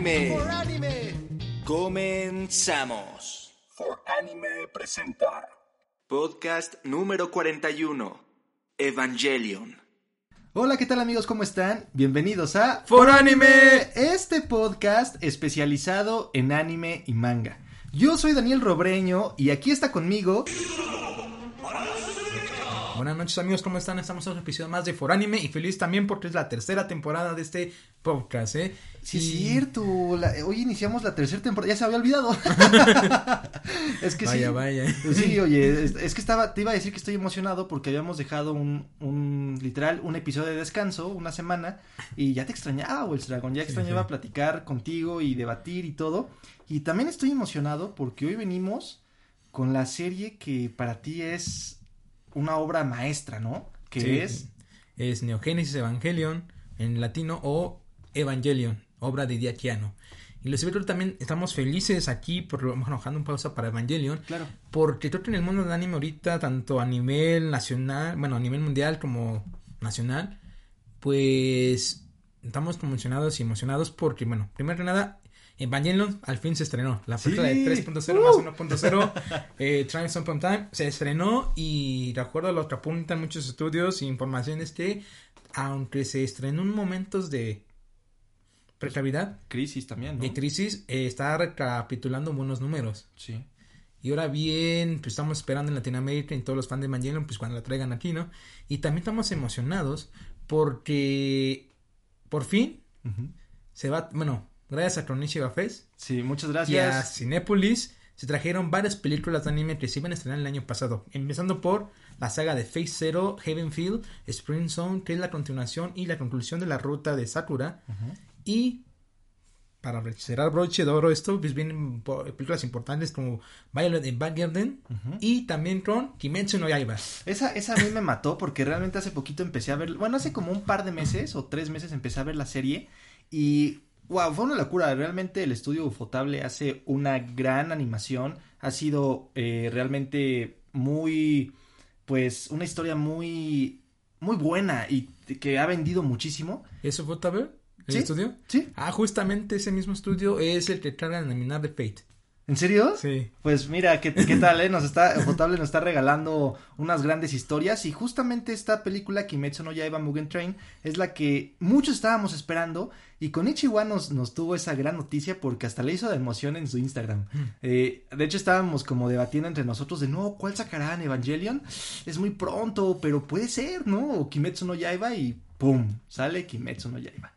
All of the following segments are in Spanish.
anime. Comenzamos. For Anime presenta Podcast número 41. Evangelion. Hola, ¿qué tal amigos? ¿Cómo están? Bienvenidos a For Anime. este podcast especializado en anime y manga. Yo soy Daniel Robreño y aquí está conmigo Buenas noches amigos, ¿cómo están? Estamos en otro episodio más de Foranime y feliz también porque es la tercera temporada de este podcast, ¿eh? Sí, Y- es cierto. la- hoy iniciamos la tercera temporada. Ya se había olvidado. es que Vaya, sí. vaya. Sí, oye, es, es que estaba, te iba a decir que estoy emocionado porque habíamos dejado un, un literal, un episodio de descanso, una semana, y ya te extrañaba, Wells Dragon, ya Sí, extrañaba sí. platicar contigo y debatir y todo. Y también estoy emocionado porque hoy venimos con la serie que para ti es una obra maestra, ¿no? Que Sí, es Es Neogénesis Evangelion en latino o Evangelion, obra de Diaquiano. Y los que también estamos felices aquí por lo mejor dejando un pausa para Evangelion. Claro. Porque creo que en el mundo del anime ahorita, tanto a nivel nacional, bueno, a nivel mundial como nacional, pues estamos conmocionados y emocionados porque, bueno, primero que nada, Evangelion al fin se estrenó. La Sí. película de 3.0 más 1.0, eh, Trials Time, se estrenó y de acuerdo a lo que apuntan muchos estudios e informaciones que, aunque se estrenó en momentos de precavidad, Crisis también, ¿no? de crisis, eh, está recapitulando buenos números. Sí. Y ahora bien, pues estamos esperando en Latinoamérica y todos los fans de Evangelion, pues cuando la traigan aquí, ¿no? Y también estamos emocionados porque por fin se va, bueno, gracias a Kronishiba Fest Sí, muchas y a gracias. Cinépolis se trajeron varias películas de anime que se iban a estrenar el año pasado, empezando por la saga de Phase Zero, Heavenfield, Spring Zone, que es la continuación y la conclusión de la ruta de Sakura, y para cerrar broche de oro esto, pues vienen películas importantes como Violet Evergarden Ujú. y también con Kimetsu no Yaiba. Esa, esa a mí me mató porque realmente hace poquito empecé a ver, bueno, hace como un par de meses o tres meses empecé a ver la serie y wow, fue una locura. Realmente el estudio Ufotable hace una gran animación. Ha sido eh, realmente muy, pues, una historia muy, muy buena y que ha vendido muchísimo. ¿Eso fue Tabel? ¿El ¿Sí? estudio? ¿Sí? Ah, justamente ese mismo estudio es el que carga la nominar de Fate. ¿En serio? Sí. Pues mira, ¿qué, qué tal, eh? Nos está, Ufotable nos está regalando unas grandes historias y justamente esta película Kimetsu no Yaiba Mugen Train es la que muchos estábamos esperando y con Ichiwa nos, nos tuvo esa gran noticia porque hasta le hizo de emoción en su Instagram. Eh, de hecho estábamos como debatiendo entre nosotros de no, ¿cuál sacarán Evangelion? Es muy pronto, pero puede ser, ¿no? O Kimetsu no Yaiba y ¡pum! Sale Kimetsu no Yaiba.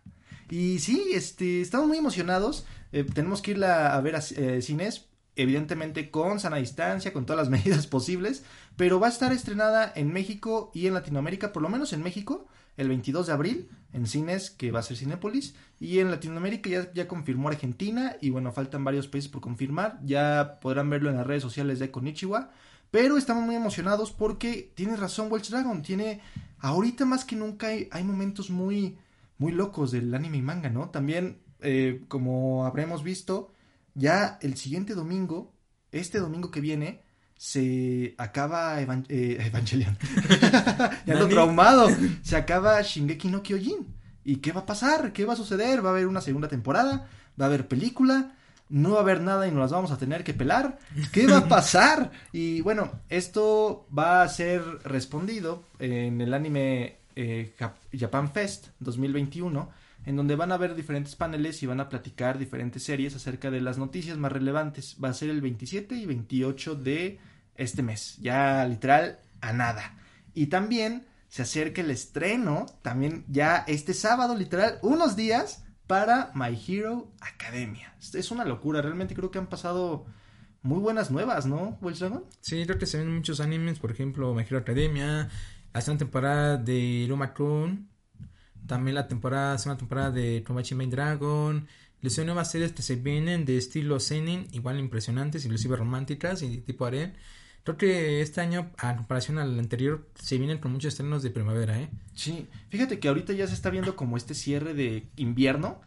Y sí, este, estamos muy emocionados. Eh, tenemos que irla a ver a eh, cines, evidentemente con sana distancia, con todas las medidas posibles, pero va a estar estrenada en México y en Latinoamérica, por lo menos en México, el 22 de abril, en cines, que va a ser Cinépolis, y en Latinoamérica ya, ya confirmó Argentina, y bueno, faltan varios países por confirmar, ya podrán verlo en las redes sociales de Konichiwa, pero estamos muy emocionados porque tienes razón, Welch Dragon, tiene, ahorita más que nunca hay, hay momentos muy, muy locos del anime y manga, ¿no? También, eh, como habremos visto, ya el siguiente domingo, este domingo que viene, se acaba Evan- eh, Evangelion. ya Nani. traumado. Se acaba Shingeki no Kyojin. ¿Y qué va a pasar? ¿Qué va a suceder? ¿Va a haber una segunda temporada? ¿Va a haber película? ¿No va a haber nada y nos las vamos a tener que pelar? ¿Qué va a pasar? Y bueno, esto va a ser respondido en el anime eh, Jap- Japan Fest 2021, en donde van a haber diferentes paneles y van a platicar diferentes series acerca de las noticias más relevantes. Va a ser el 27 y 28 de este mes, ya literal a nada. Y también se acerca el estreno, también ya este sábado, literal, unos días para My Hero Academia. Es- una locura, realmente creo que han pasado muy buenas nuevas, ¿no, Dragon? Sí, creo que se ven muchos animes, por ejemplo, My Hero Academia, la segunda temporada de Roma Kun, también la temporada, segunda temporada de Tomodachi Main Dragon, las nuevas series que se vienen de estilo seinen, igual impresionantes, inclusive románticas y tipo harem. Creo que este año, a comparación al anterior, se vienen con muchos estrenos de primavera, ¿eh? Sí, fíjate que ahorita ya se está viendo como este cierre de invierno,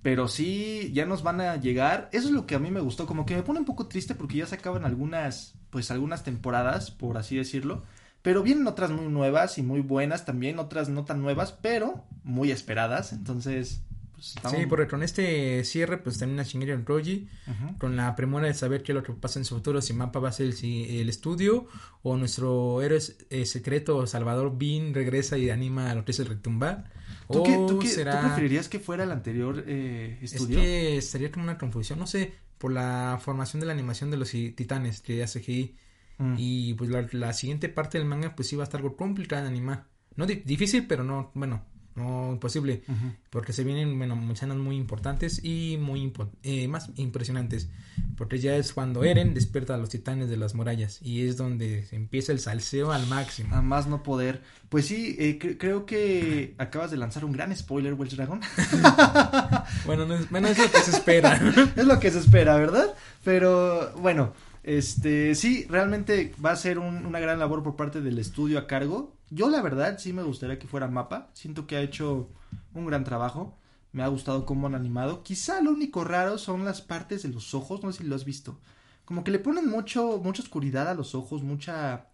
pero sí, ya nos van a llegar. Eso es lo que a mí me gustó, como que me pone un poco triste porque ya se acaban algunas, pues algunas temporadas, por así decirlo. Pero vienen otras muy nuevas y muy buenas también, otras no tan nuevas, pero muy esperadas. Entonces, pues estamos... Sí, porque con este cierre, pues termina Shingeki Roji, Ujú. con la premura de saber qué es lo que pasa en su futuro, si Mapa va a ser el, el estudio, o nuestro héroe eh, secreto, Salvador Bean, regresa y anima a lo que es el retumbar. ¿Tú, qué, tú, qué- tú será... preferirías que fuera el anterior eh, Es estudio? que sería como una confusión, no sé, por la formación de la animación de los titanes que hace CGI. Mm. Y pues la, la siguiente parte del manga pues sí va a estar algo complicada de animar. No di- difícil, pero no, bueno, no imposible. Ujú. Porque se vienen, bueno, escenas muy importantes y muy impo- eh, más impresionantes. Porque ya es cuando Eren despierta a los titanes de las murallas. Y es donde se empieza el salseo al máximo. A más no poder. Pues sí, eh, cre- creo que acabas de lanzar un gran spoiler, Welsh Dragon. Bueno, no es, bueno, es lo que se espera. es lo que se espera, ¿verdad? Pero bueno, este sí, realmente va a ser un- una gran labor por parte del estudio a cargo. Yo la verdad sí me gustaría que fuera Mapa. Siento que ha hecho un gran trabajo. Me ha gustado cómo han animado. Quizá lo único raro son las partes de los ojos, no sé si lo has visto. Como que le ponen mucho, mucha oscuridad a los ojos, mucha,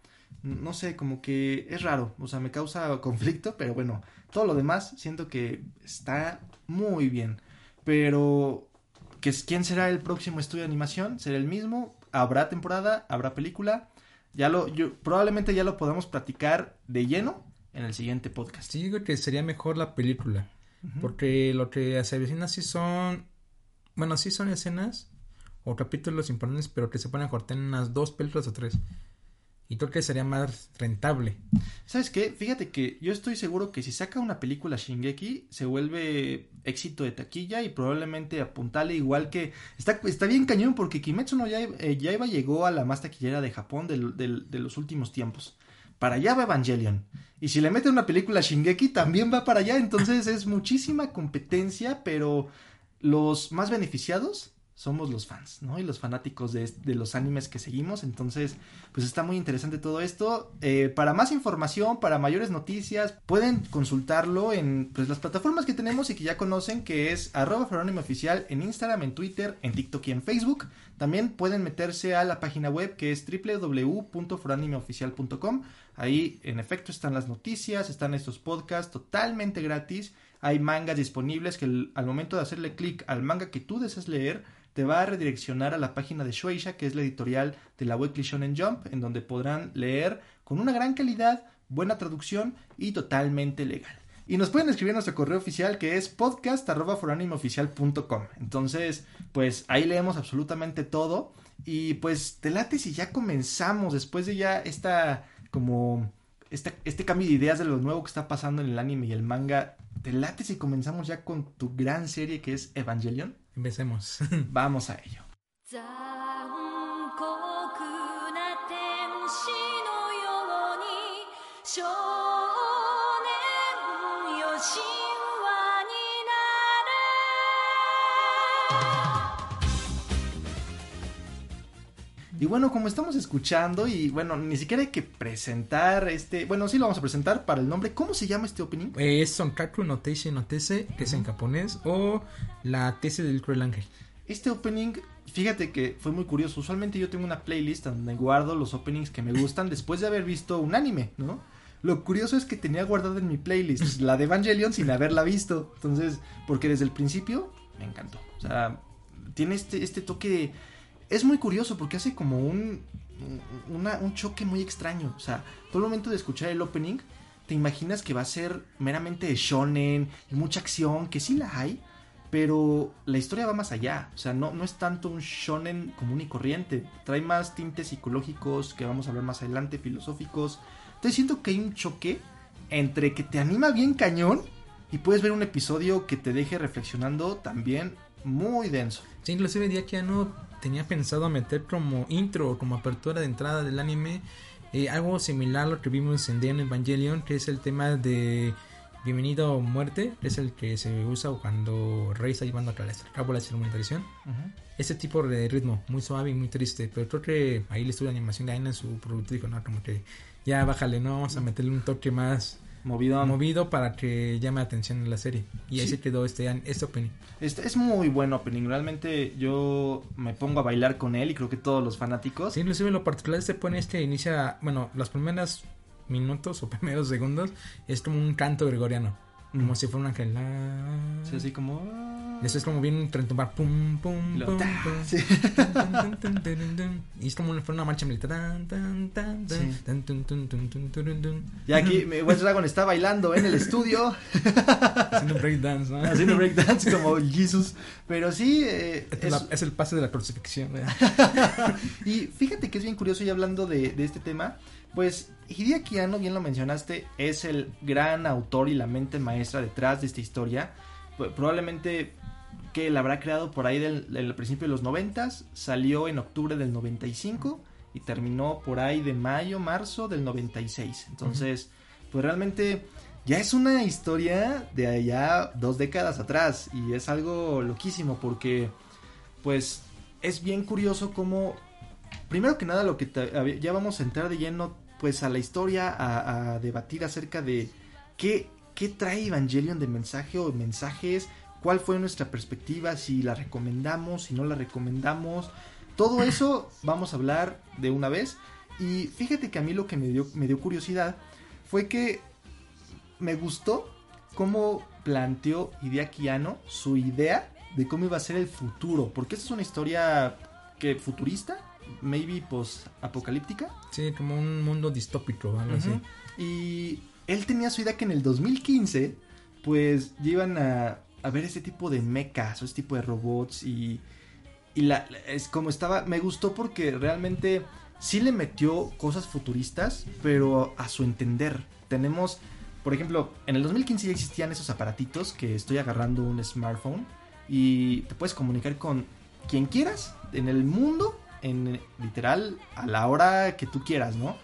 no sé, como que es raro. O sea, me causa conflicto, pero bueno, todo lo demás siento que está muy bien. Pero quién será el próximo estudio de animación, será el mismo, habrá temporada, habrá película, ya lo, yo, probablemente ya lo podamos platicar de lleno en el siguiente podcast. Sí, digo que sería mejor la película. Porque lo que se avecina sí son. Bueno, sí son escenas o capítulos importantes, pero que se pueden cortar en unas dos películas o tres. Y creo que sería más rentable. ¿Sabes qué? Fíjate que yo estoy seguro que si saca una película Shingeki se vuelve éxito de taquilla y probablemente apuntale igual que está, está bien cañón porque Kimetsu no Yaiba, eh, Yaiba llegó a la más taquillera de Japón del- de los últimos tiempos. Para allá va Evangelion. Y si le mete una película Shingeki también va para allá. Entonces es muchísima competencia, pero los más beneficiados somos los fans, ¿no? Y los fanáticos de, de los animes que seguimos. Entonces, pues está muy interesante todo esto. Eh, para más información, para mayores noticias, pueden consultarlo en pues, las plataformas que tenemos y que ya conocen, que es arroba oficial en Instagram, en Twitter, en TikTok y en Facebook. También pueden meterse a la página web que es www.foranimeoficial.com. Ahí, en efecto, están las noticias, están estos podcasts totalmente gratis. Hay mangas disponibles que al momento de hacerle clic al manga que tú deseas leer, te va a redireccionar a la página de Shueisha, que es la editorial de la Weekly Shonen Jump, en donde podrán leer con una gran calidad, buena traducción y totalmente legal. Y nos pueden escribir nuestro correo oficial que es podcast.foranimeoficial.com. Entonces, pues ahí leemos absolutamente todo. Y pues te late si ya comenzamos después de ya esta como esta- este cambio de ideas de lo nuevo que está pasando en el anime y el manga. ¿Te late si comenzamos ya con tu gran serie que es Evangelion? Empecemos. Vamos a ello. 残 Y bueno, como estamos escuchando, y bueno, ni siquiera hay que presentar este. Bueno, sí lo vamos a presentar para el nombre. ¿Cómo se llama este opening? Es Sonkaku no Teise no Tese, que es en japonés, o la Tese del Cruel Ángel. Este opening, fíjate que fue muy curioso. Usualmente yo tengo una playlist donde guardo los openings que me gustan después de haber visto un anime, ¿no? Lo curioso es que tenía guardada en mi playlist la de Evangelion sin haberla visto. Entonces, porque desde el principio me encantó. O sea, tiene este, este toque. Es muy curioso porque hace como un, un choque muy extraño. O sea, todo el momento de escuchar el opening, te imaginas que va a ser meramente shonen y mucha acción, que sí la hay, pero la historia va más allá. O sea, no, no es tanto un shonen común y corriente. Trae más tintes psicológicos que vamos a hablar más adelante, filosóficos. Entonces siento que hay un choque entre que te anima bien cañón y puedes ver un episodio que te deje reflexionando también muy denso. Sí, inclusive Diakiano tenía pensado meter como intro o como apertura de entrada del anime eh, algo similar a lo que vimos en Deon Evangelion, que es el tema de Bienvenido Muerte, es el que se usa cuando Rey está llevando a cabo la ceremonia de traición. Ese tipo de ritmo, muy suave y muy triste, pero creo que ahí el estudio de animación de Aina en su producto dijo, no, como que ya bájale, no, vamos a meterle un toque más Movido. movido para que llame la atención en la serie. Y ahí Sí. se quedó este, este opening. Este es muy buen opening. Realmente yo me pongo a bailar con él y creo que todos los fanáticos. Sí, inclusive lo particular se pone este inicia, bueno, los primeros minutos o primeros segundos es como un canto gregoriano. Como si fuera un ángel. La... Sí, así como... Eso es como bien retumbar. Pum, pum, pum. Y es como fuera una marcha militar. Y aquí mi West Dragon está bailando en el estudio, Haciendo breakdance, ¿no? haciendo breakdance como Jesus. Pero sí, eh, Es, es- el pase de la crucifixión. y fíjate que es bien curioso y hablando de, de este tema, pues Hideaki Anno, bien lo mencionaste, es el gran autor y la mente maestra detrás de esta historia. Probablemente que la habrá creado por ahí del, del principio de los noventas, salió en octubre del 95 y terminó por ahí de mayo, marzo del 96. Entonces, pues realmente ya es una historia de allá dos décadas atrás y es algo loquísimo porque pues es bien curioso cómo primero que nada lo que te- ya vamos a entrar de lleno pues a la historia a, debatir acerca de qué, qué trae Evangelion de mensaje o mensajes cuál fue nuestra perspectiva si la recomendamos si no la recomendamos. Todo eso vamos a hablar de una vez. Y fíjate que a mí lo que me dio me dio curiosidad fue que me gustó cómo planteó Hideaki Anno su idea de cómo iba a ser el futuro, porque esta es una historia que futurista, maybe post apocalíptica, Sí, como un mundo distópico, algo así. y él tenía su idea que en el 2015 pues iban a, a ver este tipo de mechas o este tipo de robots y, y la- es como estaba, me gustó porque realmente sí le metió cosas futuristas, pero a su entender. Tenemos, por ejemplo, en el 2015 ya existían esos aparatitos que estoy agarrando un smartphone y te puedes comunicar con quien quieras en el mundo, en literal a la hora que tú quieras, ¿no?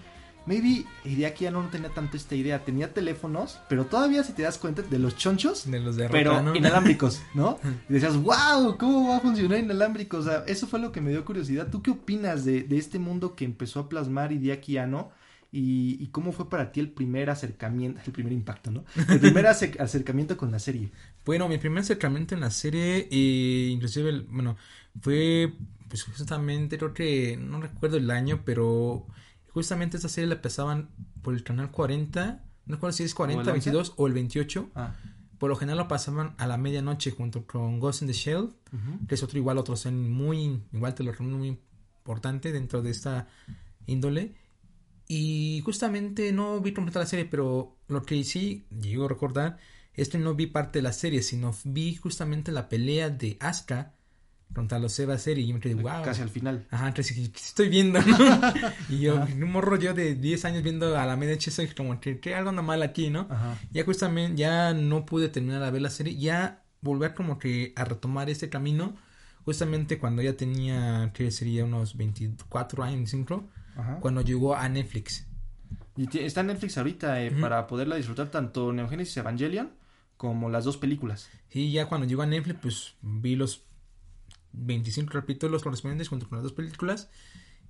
Maybe Hideaki ya no tenía tanto esta idea, tenía teléfonos, pero todavía si te das cuenta de los chonchos, De los de pero inalámbricos, ¿no? Y decías, wow, ¿cómo va a funcionar inalámbrico? O sea, eso fue lo que me dio curiosidad. ¿Tú qué opinas de, de este mundo que empezó a plasmar Hideaki Anno? Y, y cómo fue para ti el primer acercamiento, el primer impacto, ¿no? El primer acer- acercamiento con la serie. Bueno, mi primer acercamiento en la serie, eh, inclusive, el- bueno, fue, pues justamente, creo que, no recuerdo el año, pero justamente esta serie la pasaban por el canal 40, no recuerdo si es 40, el 11? 22 o el 28. Ah, Por lo general lo pasaban a la medianoche junto con Ghost in the Shell, que es otro igual, otro zen muy, igual te lo recomiendo, muy importante dentro de esta índole. Y justamente no vi completa la serie, pero lo que sí llego a recordar es que no vi parte de la serie, sino vi justamente la pelea de Asuka los Eva serie y yo me quedé, wow. Casi al final. Ajá, entonces ¿qué estoy viendo? ¿no? y yo, un morro yo de 10 años viendo a la medianoche, soy como que, que algo anda mal aquí, ¿no? Ajá. Ya justamente, ya no pude terminar de ver la serie, ya volver como que a retomar este camino, justamente cuando ya tenía, que sería unos 24 años, 25, Ajá. cuando llegó a Netflix. Y está en Netflix ahorita eh, para poderla disfrutar tanto Neogénesis Evangelion como las dos películas. Y ya cuando llegó a Netflix, pues vi los 25 capítulos correspondientes junto con las dos películas.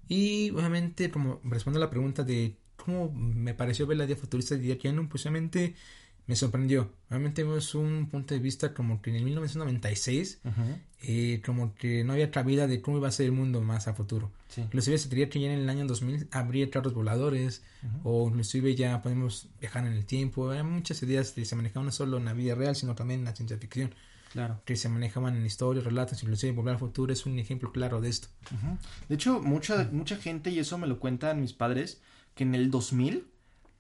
Y obviamente, como respondo a la pregunta de cómo me pareció ver la idea futurista de Diakiano, pues obviamente me sorprendió. Obviamente vemos un punto de vista como que en el 1996, eh, como que no había cabida de cómo iba a ser el mundo más a futuro. Sí. Inclusive se diría que ya en el año 2000 habría carros voladores, o inclusive ya podemos viajar en el tiempo. Hay muchas ideas que se manejaban no solo en la vida real, sino también en la ciencia ficción, Claro. que se manejaban en historias, relatos, inclusive Volver al Futuro es un ejemplo claro de esto. De hecho, mucha, mucha gente, y eso me lo cuentan mis padres, que en el 2000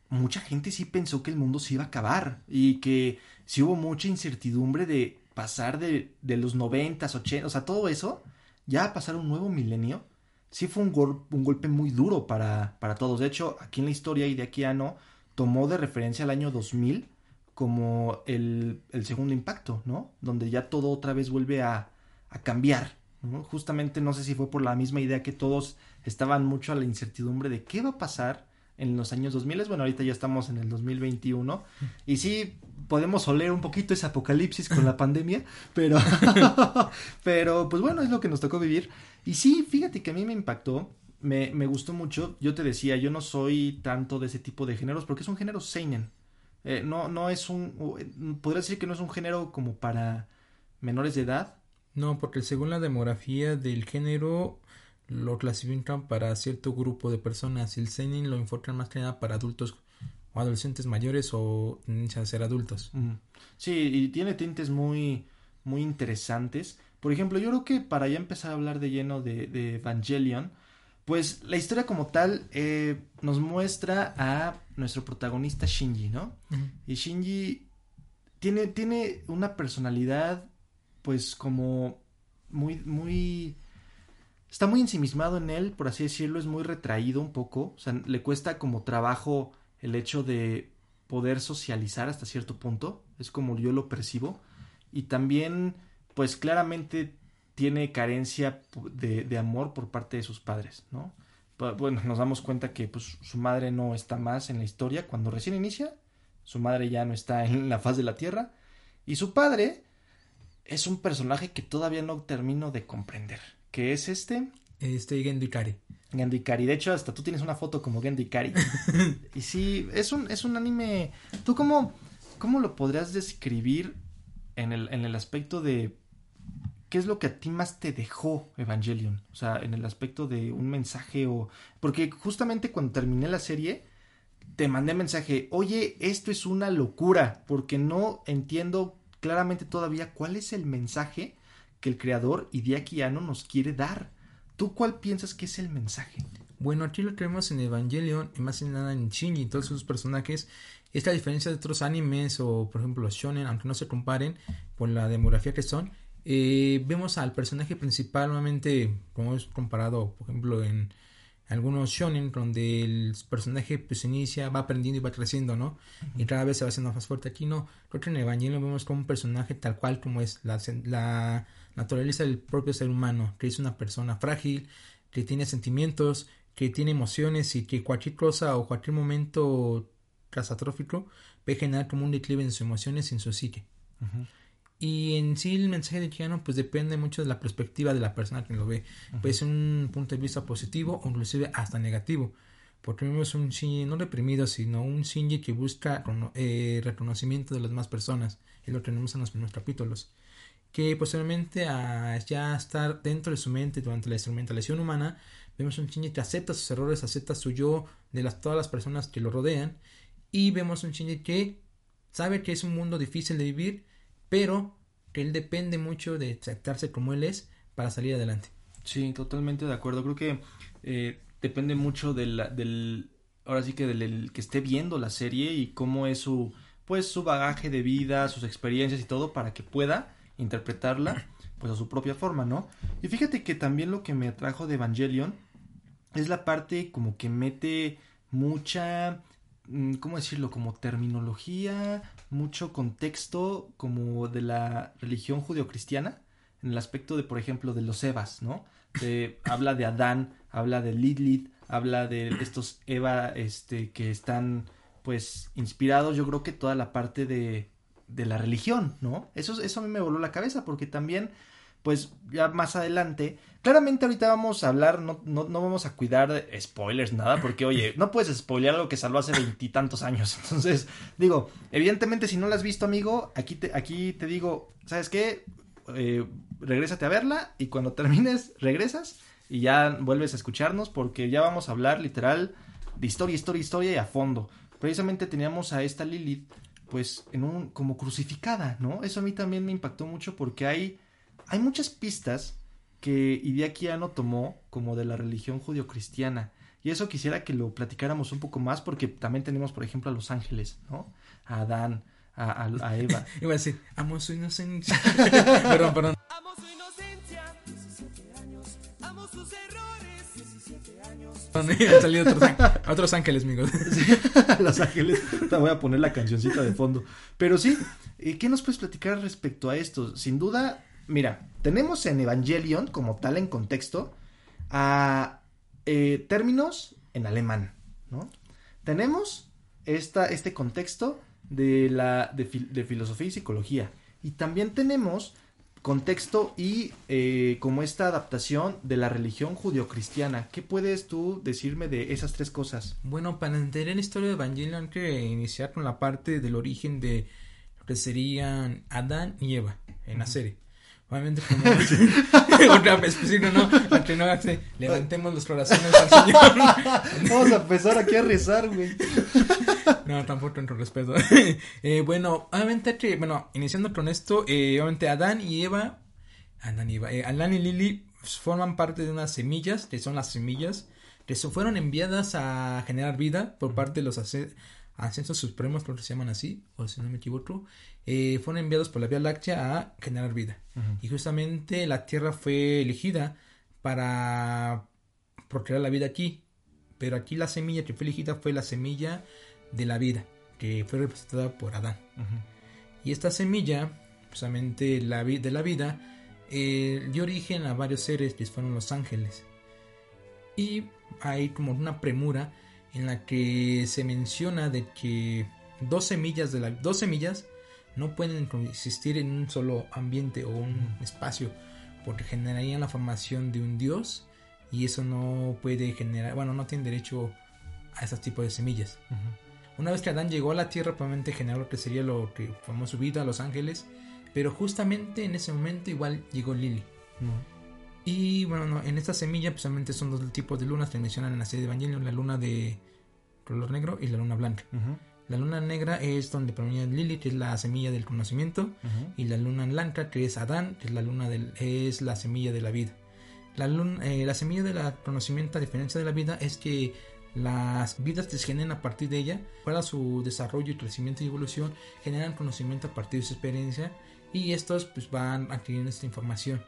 mucha gente sí pensó que el mundo se iba a acabar y que sí hubo mucha incertidumbre de pasar de, de los 90, 80, o sea, todo eso, ya a pasar a un nuevo milenio, sí fue un, gol- un golpe muy duro para, para todos. De hecho, aquí en la historia, Hideaki Anno tomó de referencia al año 2000 como el, el segundo impacto, ¿no? Donde ya todo otra vez vuelve a, a cambiar. ¿no? Justamente no sé si fue por la misma idea que todos estaban mucho a la incertidumbre de qué va a pasar en los años 2000. Bueno, ahorita ya estamos en el 2021 y sí podemos oler un poquito ese apocalipsis con la pandemia, pero pero pues bueno, es lo que nos tocó vivir. Y sí, fíjate que a mí me impactó, me, me gustó mucho. Yo te decía, yo no soy tanto de ese tipo de géneros porque es un género seinen. Eh, no, no es un, podría decir que no es un género como para menores de edad. No, porque según la demografía del género lo clasifican para cierto grupo de personas. El seinen lo enfocan más que nada para adultos o adolescentes mayores o tendencia a ser adultos. Sí, y tiene tintes muy, muy interesantes. Por ejemplo, yo creo que para ya empezar a hablar de lleno de, de Evangelion, pues la historia como tal eh, nos muestra a nuestro protagonista Shinji, ¿no? Y Shinji tiene, tiene una personalidad, pues como muy, muy... Está muy ensimismado en él, por así decirlo, es muy retraído un poco, o sea, le cuesta como trabajo el hecho de poder socializar hasta cierto punto, es como yo lo percibo, y también, pues claramente tiene carencia de, de amor por parte de sus padres, ¿no? Bueno, nos damos cuenta que pues, su madre no está más en la historia cuando recién inicia, su madre ya no está en la faz de la tierra, y su padre es un personaje que todavía no termino de comprender, que es este Este Gendo Ikari. Gendo Ikari. De hecho, hasta tú tienes una foto como Gendo Ikari. y sí, es un, es un anime. ¿Tú cómo, cómo lo podrías describir en el, en el aspecto de qué es lo que a ti más te dejó Evangelion? O sea, en el aspecto de un mensaje o. Porque justamente cuando terminé la serie, te mandé mensaje, oye, esto es una locura, porque no entiendo claramente todavía cuál es el mensaje que el creador Hideaki Anno nos quiere dar. ¿Tú cuál piensas que es el mensaje? Bueno, aquí lo que en Evangelion, y más que nada en Shinji y todos sus personajes, es la diferencia de otros animes o, por ejemplo, los shonen, aunque no se comparen por la demografía que son. Eh, vemos al personaje principal, nuevamente, como es comparado, por ejemplo, en algunos shonen, donde el personaje pues inicia, va aprendiendo y va creciendo, ¿no? Y cada vez se va haciendo más fuerte. Aquí no, creo que en Evangelion vemos como un personaje tal cual como es la, la naturaleza del propio ser humano, que es una persona frágil, que tiene sentimientos, que tiene emociones y que cualquier cosa o cualquier momento catastrófico puede generar como un declive en sus emociones y en su psique. Y en sí el mensaje de Keanu pues depende mucho de la perspectiva de la persona que lo ve. Puede ser un punto de vista positivo o inclusive hasta negativo. Porque vemos un Shinji no reprimido, sino un Shinji que busca eh, reconocimiento de las demás personas. Y lo tenemos en los primeros capítulos. Que posteriormente a ya estar dentro de su mente durante la instrumentalización humana, vemos un Shinji que acepta sus errores, acepta su yo de las, todas las personas que lo rodean. Y vemos un Shinji que sabe que es un mundo difícil de vivir, pero que él depende mucho de aceptarse como él es para salir adelante. Sí, totalmente de acuerdo. Creo que eh, depende mucho del, ahora sí que del el que esté viendo la serie y cómo es su, pues su bagaje de vida, sus experiencias y todo para que pueda interpretarla pues a su propia forma, ¿no? Y fíjate que también lo que me atrajo de Evangelion es la parte como que mete mucha, mm, ¿cómo decirlo? Como terminología, mucho contexto como de la religión judeocristiana, en el aspecto de, por ejemplo, de los Evas, ¿no? De- habla de Adán, habla de Lilith, habla de estos Eva, este, que están, pues, inspirados, yo creo que toda la parte de, de la religión, ¿no? Eso, eso a mí me voló la cabeza, porque también, pues, ya más adelante, claramente ahorita vamos a hablar, no, no, no vamos a cuidar de spoilers, nada, porque, oye, no puedes spoilear algo que salió hace veintitantos años, entonces, digo, evidentemente, si no la has visto, amigo, aquí te, aquí te digo, ¿sabes qué? Eh, regrésate a verla y cuando termines, regresas y ya vuelves a escucharnos porque ya vamos a hablar literal de historia, historia, historia y a fondo. Precisamente teníamos a esta Lilith pues en un como crucificada, ¿no? Eso a mí también me impactó mucho porque hay hay muchas pistas que Hideaki Anno tomó como de la religión judio-cristiana y eso quisiera que lo platicáramos un poco más porque también tenemos por ejemplo a los ángeles, ¿no? A Adán, a, a, a Eva. Iba a decir, amo su inocencia. perdón, perdón. Amo su inocencia, 17 años. Amo sus errores, 17 años. Han salido otros, otros ángeles, amigos. Los Ángeles. Te voy a poner la cancioncita de fondo. Pero sí, eh, ¿qué nos puedes platicar respecto a esto? Sin duda, mira, tenemos en Evangelion, como tal en contexto, a eh, términos en alemán, ¿no? Tenemos esta, este contexto de, la, de filosofía y psicología. Y también tenemos contexto y eh, como esta adaptación de la religión judio-cristiana. ¿Qué puedes tú decirme de esas tres cosas? Bueno, para entender la historia de Evangelion hay que iniciar con la parte del origen de lo que serían Adán y Eva en la serie. Obviamente como otra vez, pues, sí, no, no, para que no hace, levantemos los corazones al Señor. Vamos a empezar aquí a rezar, güey. No, tampoco con respeto. Eh, bueno, obviamente que, bueno, iniciando con esto, eh, obviamente Adán y Eva, Adán y Eva, eh, Adán y Lili forman parte de unas semillas, que son las semillas, que fueron enviadas a generar vida por parte de los ascensos supremos, creo que se llaman así, o si no me equivoco, eh, fueron enviados por la Vía Láctea a generar vida. Y justamente la Tierra fue elegida para procrear la vida aquí. Pero aquí la semilla que fue elegida fue la semilla de la vida, que fue representada por Adán. Y esta semilla, precisamente la de la vida, eh, dio origen a varios seres que fueron los ángeles. Y hay como una premura en la que se menciona de que dos semillas de la, dos semillas no pueden coexistir en un solo ambiente o un espacio porque generarían la formación de un dios y eso no puede generar, bueno, no tiene derecho a ese tipo de semillas. Una vez que Adán llegó a la tierra, probablemente generó lo que sería lo que formó su vida, los ángeles, pero justamente en ese momento igual llegó Lily. Y bueno, no, en esta semilla precisamente son dos tipos de lunas que mencionan en la serie de Evangelion, la luna de color negro y la luna blanca. La luna negra es donde proviene Lily, que es la semilla del conocimiento, y la luna blanca, que es Adán, que es la luna del, es la semilla de la vida. La, luna, eh, la semilla del conocimiento, a diferencia de la vida, es que las vidas que se generan a partir de ella, para su desarrollo y crecimiento y evolución, generan conocimiento a partir de su experiencia y estos pues van adquiriendo esta información.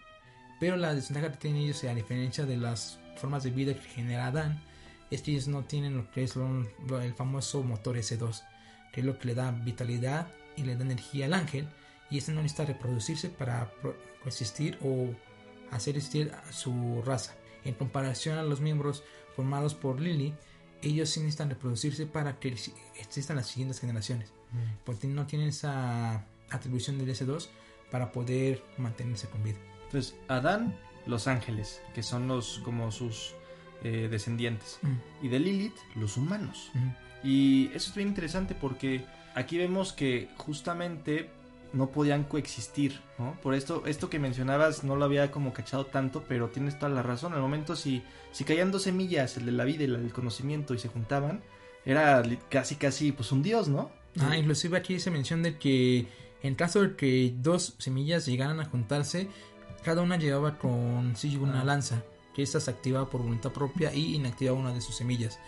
Pero la desventaja que tienen ellos, a diferencia de las formas de vida que genera Adán, es que ellos no tienen lo que es lo- lo- el famoso motor S2, que es lo que le da vitalidad y le da energía al ángel, y este no necesita reproducirse para coexistir o hacer existir a su raza. En comparación a los miembros formados por Lily, ellos sí necesitan reproducirse para que exi- existan las siguientes generaciones, porque no tienen esa atribución del S2 para poder mantenerse con vida. Entonces, Adán, los ángeles, que son los como sus eh, descendientes. Y de Lilith, los humanos. Y eso es bien interesante porque aquí vemos que justamente no podían coexistir, ¿no? Por esto, esto que mencionabas no lo había como cachado tanto, pero tienes toda la razón. Al momento si, si caían dos semillas, el de la vida y el del conocimiento, y se juntaban, era casi casi pues un dios, ¿no? Ah, inclusive aquí se menciona de que en caso de que dos semillas llegaran a juntarse, cada una llevaba con sí una Ah. lanza, que esta se activaba por voluntad propia y inactivaba una de sus semillas.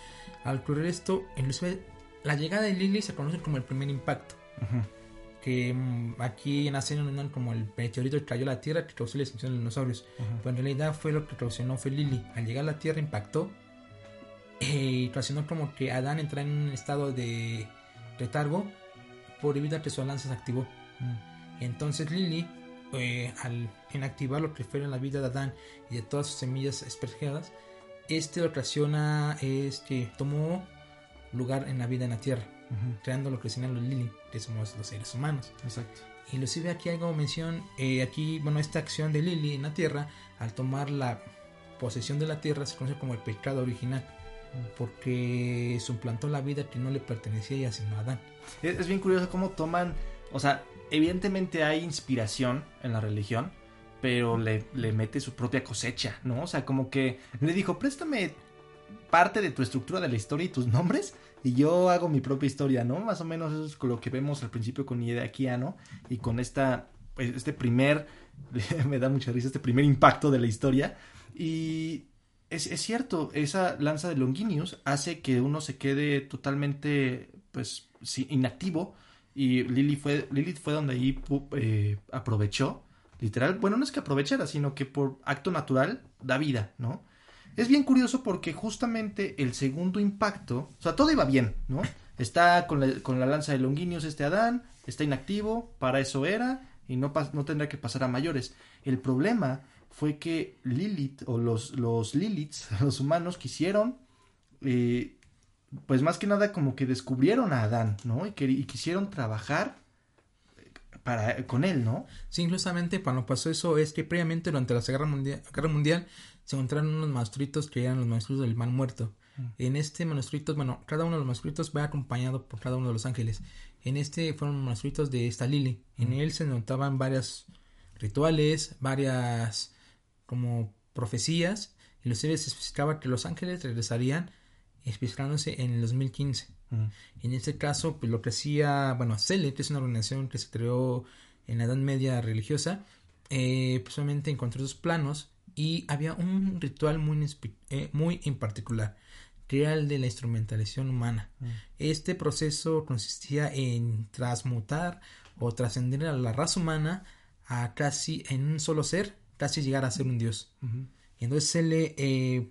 Al ocurrir esto, inclusive la llegada de Lily se conoce como el primer impacto, que mm, aquí en Aseno nombran como el meteorito que cayó a la Tierra que causó la extinción de los dinosaurios. Pero en realidad fue lo que ocasionó fue Lily. Al llegar a la Tierra impactó eh, y ocasionó como que Adán entrara en un estado de retargo por debido a que su lanza se activó. Entonces Lily, eh, al inactivar lo que fue en la vida de Adán y de todas sus semillas espergeadas, este ocasiona es que tomó lugar en la vida en la Tierra, creando lo que serían los Lily, que somos los seres humanos. Exacto. Inclusive aquí como mención, eh, aquí, bueno, esta acción de Lily en la tierra, al tomar la posesión de la tierra, se conoce como el pecado original, porque suplantó la vida que no le pertenecía a ella, sino a Adán. Es, es bien curioso cómo toman, o sea, evidentemente hay inspiración en la religión, pero le, le mete su propia cosecha, ¿no? O sea, como que le dijo, préstame parte de tu estructura de la historia y tus nombres y yo hago mi propia historia, ¿no? Más o menos eso es lo que vemos al principio con Hideaki Anno y con esta, pues, este primer, me da mucha risa, este primer impacto de la historia y es, es cierto, esa lanza de Longinus hace que uno se quede totalmente, pues, inactivo y Lily fue, Lilith fue donde ahí eh, aprovechó, literal, bueno, no es que aprovechara, sino que por acto natural da vida, ¿no? Es bien curioso porque justamente el segundo impacto, o sea, todo iba bien, ¿no? Está con la, con la lanza de Longinus este Adán, está inactivo, para eso era, y no, no tendrá que pasar a mayores. El problema fue que Lilith, o los, los Liliths, los humanos, quisieron, eh, pues más que nada como que descubrieron a Adán, ¿no? Y, que, y quisieron trabajar para, con él, ¿no? Sí, inclusamente cuando pasó eso es que previamente durante la Guerra Mundial, Guerra Mundial se encontraron unos manuscritos que eran los manuscritos del mal muerto. En este manuscrito, bueno, cada uno de los manuscritos va acompañado por cada uno de los ángeles. En este fueron manuscritos de esta Lily. En él se notaban varias rituales, varias como profecías. Y los se especificaba que los ángeles regresarían especificándose en el 2015. Mm. En este caso, pues lo que hacía, bueno, Cele, que es una organización que se creó en la Edad Media religiosa, eh, precisamente encontró esos planos y había un ritual muy, eh, muy en particular, que era el de la instrumentalización humana. Este proceso consistía en transmutar o trascender a la raza humana a casi en un solo ser, casi llegar a ser un dios. Y entonces se le eh,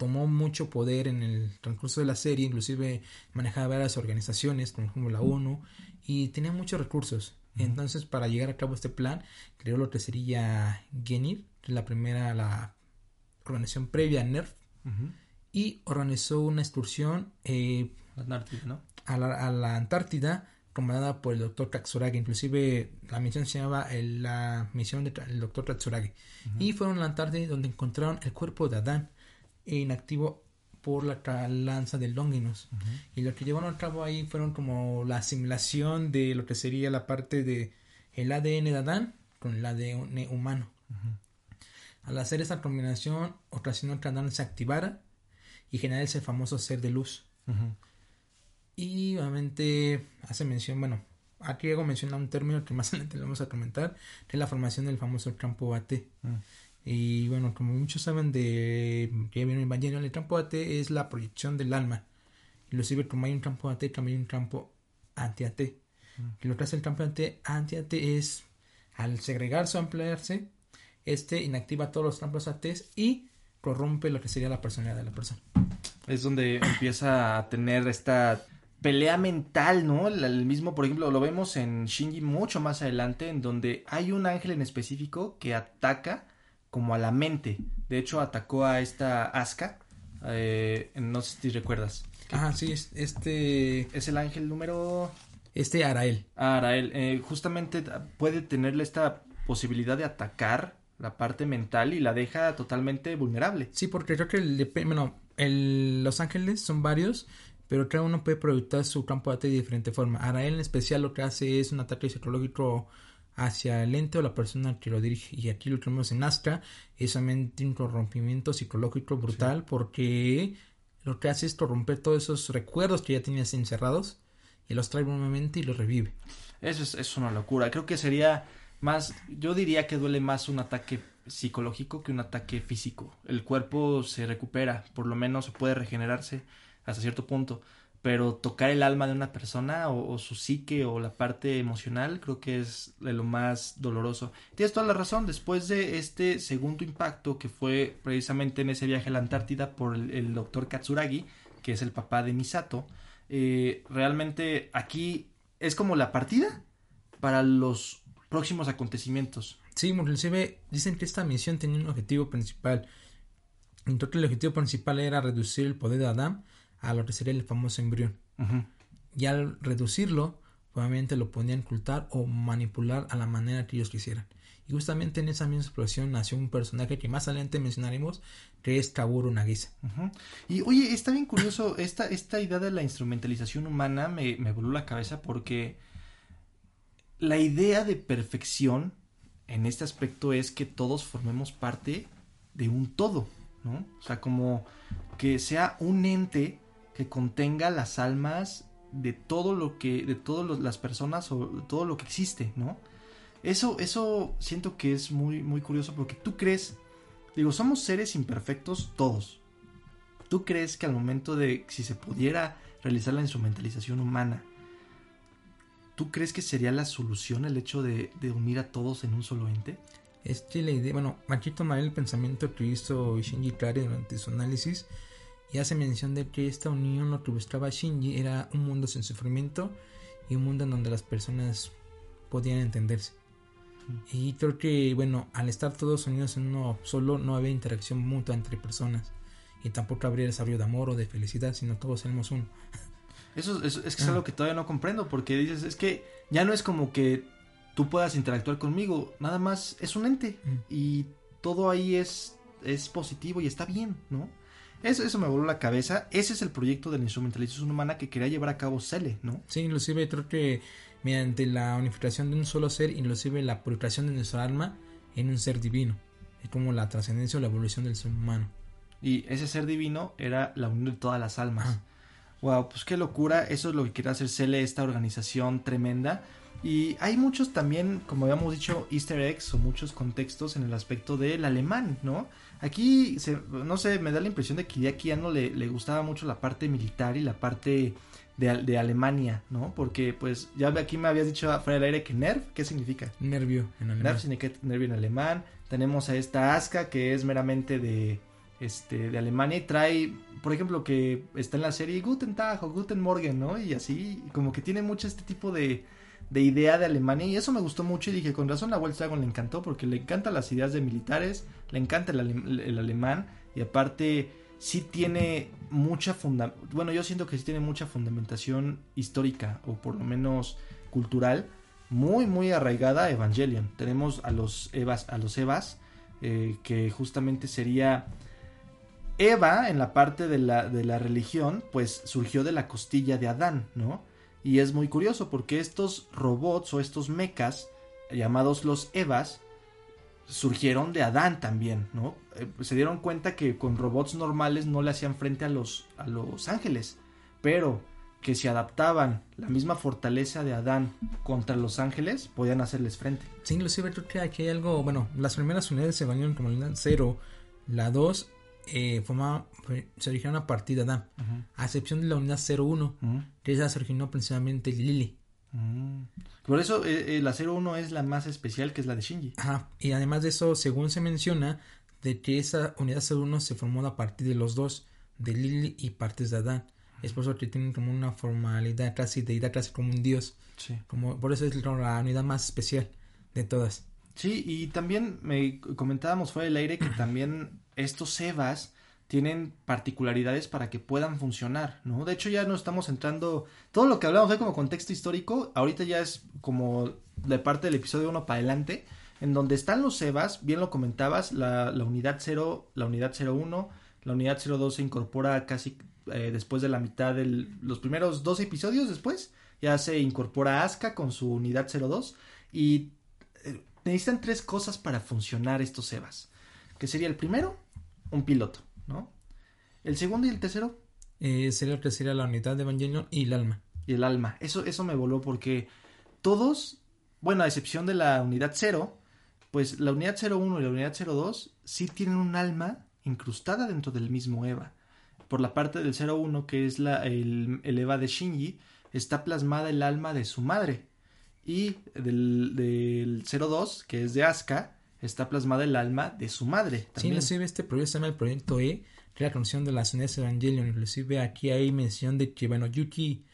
tomó mucho poder en el transcurso de la serie, inclusive manejaba varias organizaciones, como la ONU, y tenía muchos recursos. Entonces, para llegar a cabo este plan, creó lo que sería Genir, la primera, la organización previa a NERF, y organizó una excursión eh, Antártida, ¿no? a la, a la Antártida comandada por el doctor Katsuragi. Inclusive la misión se llamaba el- la misión del doctor Katsuragi. Y fueron a la Antártida donde encontraron el cuerpo de Adán inactivo por la lanza del Longinus. Y lo que llevaron a cabo ahí fueron como la asimilación de lo que sería la parte de el ADN de Adán con el ADN humano. Al hacer esa combinación, ocasionó que Adán se activara y generara ese famoso ser de luz. Y obviamente hace mención, bueno, aquí hago mención a un término que más adelante lo vamos a comentar, que es la formación del famoso campo AT. Y bueno, como muchos saben de que viene Evangelion, el campo AT es la proyección del alma. Inclusive como hay un campo AT, también hay un campo anti-AT. Y lo que hace el campo anti-AT es, al segregarse o ampliarse, este inactiva todos los campos AT y corrompe lo que sería la personalidad de la persona. Es donde empieza a tener esta pelea mental, ¿no? El mismo, por ejemplo, lo vemos en Shinji mucho más adelante, en donde hay un ángel en específico que ataca como a la mente. De hecho, atacó a esta Asuka. eh, no sé si recuerdas. Ajá, sí, es- este, Es el ángel número... este Arael. Ah, Arael, eh, justamente puede tenerle esta posibilidad de atacar la parte mental y la deja totalmente vulnerable. Sí, porque creo que el, bueno, el- los ángeles son varios, pero cada uno puede proyectar su campo de ataque de diferente forma. Arael en especial lo que hace es un ataque psicológico hacia el ente o la persona que lo dirige. Y aquí lo que vemos en Astra es solamente un corrompimiento psicológico brutal porque lo que hace es corromper todos esos recuerdos que ya tenías encerrados y los trae nuevamente y los revive. Eso es, es una locura. Creo que sería más, yo diría que duele más un ataque psicológico que un ataque físico. El cuerpo se recupera, por lo menos puede regenerarse hasta cierto punto, pero tocar el alma de una persona o, su psique o la parte emocional creo que es lo más doloroso. Tienes toda la razón, después de este segundo impacto que fue precisamente en ese viaje a la Antártida por el, el doctor Katsuragi, que es el papá de Misato, eh, realmente aquí es como la partida para los próximos acontecimientos. Sí, inclusive dicen que esta misión tenía un objetivo principal. Entonces el objetivo principal era reducir el poder de Adam a lo que sería el famoso embrión. Ujú. Y al reducirlo, obviamente lo podían ocultar o manipular a la manera que ellos quisieran. Y justamente en esa misma explosión nació un personaje que más adelante mencionaremos, que es Kaburo Nagisa. Y oye, está bien curioso, esta, esta idea de la instrumentalización humana me, me voló la cabeza porque la idea de perfección en este aspecto es que todos formemos parte de un todo, ¿no? O sea, como que sea un ente que contenga las almas de todo lo que, de todas las personas o todo lo que existe, ¿no? Eso, eso siento que es muy, muy curioso porque tú crees, digo, somos seres imperfectos todos. ¿Tú crees que al momento de si se pudiera realizar la instrumentalización humana, ¿tú crees que sería la solución el hecho de, unir a todos en un solo ente? Es que la idea, bueno, aquí tomaré el pensamiento que hizo Shinji Kari durante su análisis y hace mención de que esta unión lo que buscaba Shinji era un mundo sin sufrimiento y un mundo en donde las personas podían entenderse. Y creo que, bueno, al estar todos unidos en uno solo, no había interacción mutua entre personas. Y tampoco habría desarrollo de amor o de felicidad, sino todos éramos uno. Eso, eso- es que es Ah. algo que todavía no comprendo, porque dices, es que ya no es como que tú puedas interactuar conmigo, nada más es un ente Mm. y todo ahí es, es positivo y está bien, ¿no? Eso, eso me voló la cabeza. Ese es el proyecto de la instrumentalización humana que quería llevar a cabo Cele, ¿no? Sí, inclusive creo que mediante la unificación de un solo ser, inclusive la purificación de nuestra alma en un ser divino. Es como la trascendencia o la evolución del ser humano. Y ese ser divino era la unión de todas las almas. Ajá. Wow, pues qué locura. Eso es lo que quiere hacer Cele, esta organización tremenda. Y hay muchos también, como habíamos dicho, easter eggs o muchos contextos en el aspecto del alemán, ¿no? Aquí, se- no sé, me da la impresión de que Hideaki Anno le, le gustaba mucho la parte militar y la parte de, de Alemania, ¿no? Porque, pues, ya aquí me habías dicho fuera del aire que NERV, ¿qué significa? Nervio en alemán. NERV significa nervio en alemán. Tenemos a esta Aska que es meramente de, este, de Alemania y trae, por ejemplo, que está en la serie Guten Tag o Guten Morgen, ¿no? Y así, como que tiene mucho este tipo de, de idea de Alemania y eso me gustó mucho y dije, con razón a Dragon le encantó porque le encantan las ideas de militares, le encanta el, el alemán y aparte sí tiene mucha funda bueno yo siento que sí tiene mucha fundamentación histórica o por lo menos cultural muy muy arraigada Evangelion. Tenemos a los Evas a los Evas eh, que justamente sería Eva en la parte de la, de la religión pues surgió de la costilla de Adán no y es muy curioso porque estos robots o estos mechas llamados los Evas surgieron de Adán también, ¿no? Eh, se dieron cuenta que con robots normales no le hacían frente a los, a los ángeles, pero que si adaptaban la misma fortaleza de Adán contra los ángeles, podían hacerles frente. Sí, inclusive creo que aquí hay algo, bueno, las primeras unidades se valieron como la unidad 0, la 2 eh, formaba- fue- se originaron a partir de Adán, a excepción de la unidad 01, Mm, que esa se originó principalmente de Lily. mm. Por eso eh, eh, la 01 es la más especial, que es la de Shinji. Ajá, y además de eso, según se menciona, de que esa unidad 01 se formó a partir de los dos, de Lily y partes de Adán. Es por eso que tienen como una formalidad casi deidad, casi como un dios. Sí. Como, por eso es la unidad más especial de todas. Sí, y también me comentábamos fuera del aire que también estos Evas tienen particularidades para que puedan funcionar, ¿no? De hecho ya no estamos entrando, todo lo que hablamos hoy como contexto histórico, ahorita ya es como de parte del episodio 1 para adelante, en donde están los Evas, bien lo comentabas, la, unidad 0, la unidad 01, la unidad 02 se incorpora casi eh, después de la mitad de los primeros dos episodios después, ya se incorpora Asuka con su unidad 02 y eh, necesitan tres cosas para funcionar estos Evas. Que sería el primero, un piloto, ¿no? El segundo y el tercero, Eh, sería lo que sería la unidad de Evangelion y el alma. y el alma. Eso, eso me voló porque todos, bueno, a excepción de la unidad 0, pues la unidad 01 y la unidad 02 sí tienen un alma incrustada dentro del mismo Eva. Por la parte del 01, que es la, el, el Eva de Shinji, está plasmada el alma de su madre. Y del, del 02, que es de Asuka, está plasmada el alma de su madre. Sí, También. inclusive este proyecto se llama el proyecto E, que es la canción de las unidades Evangelion. Inclusive aquí hay mención de que, bueno, Yuki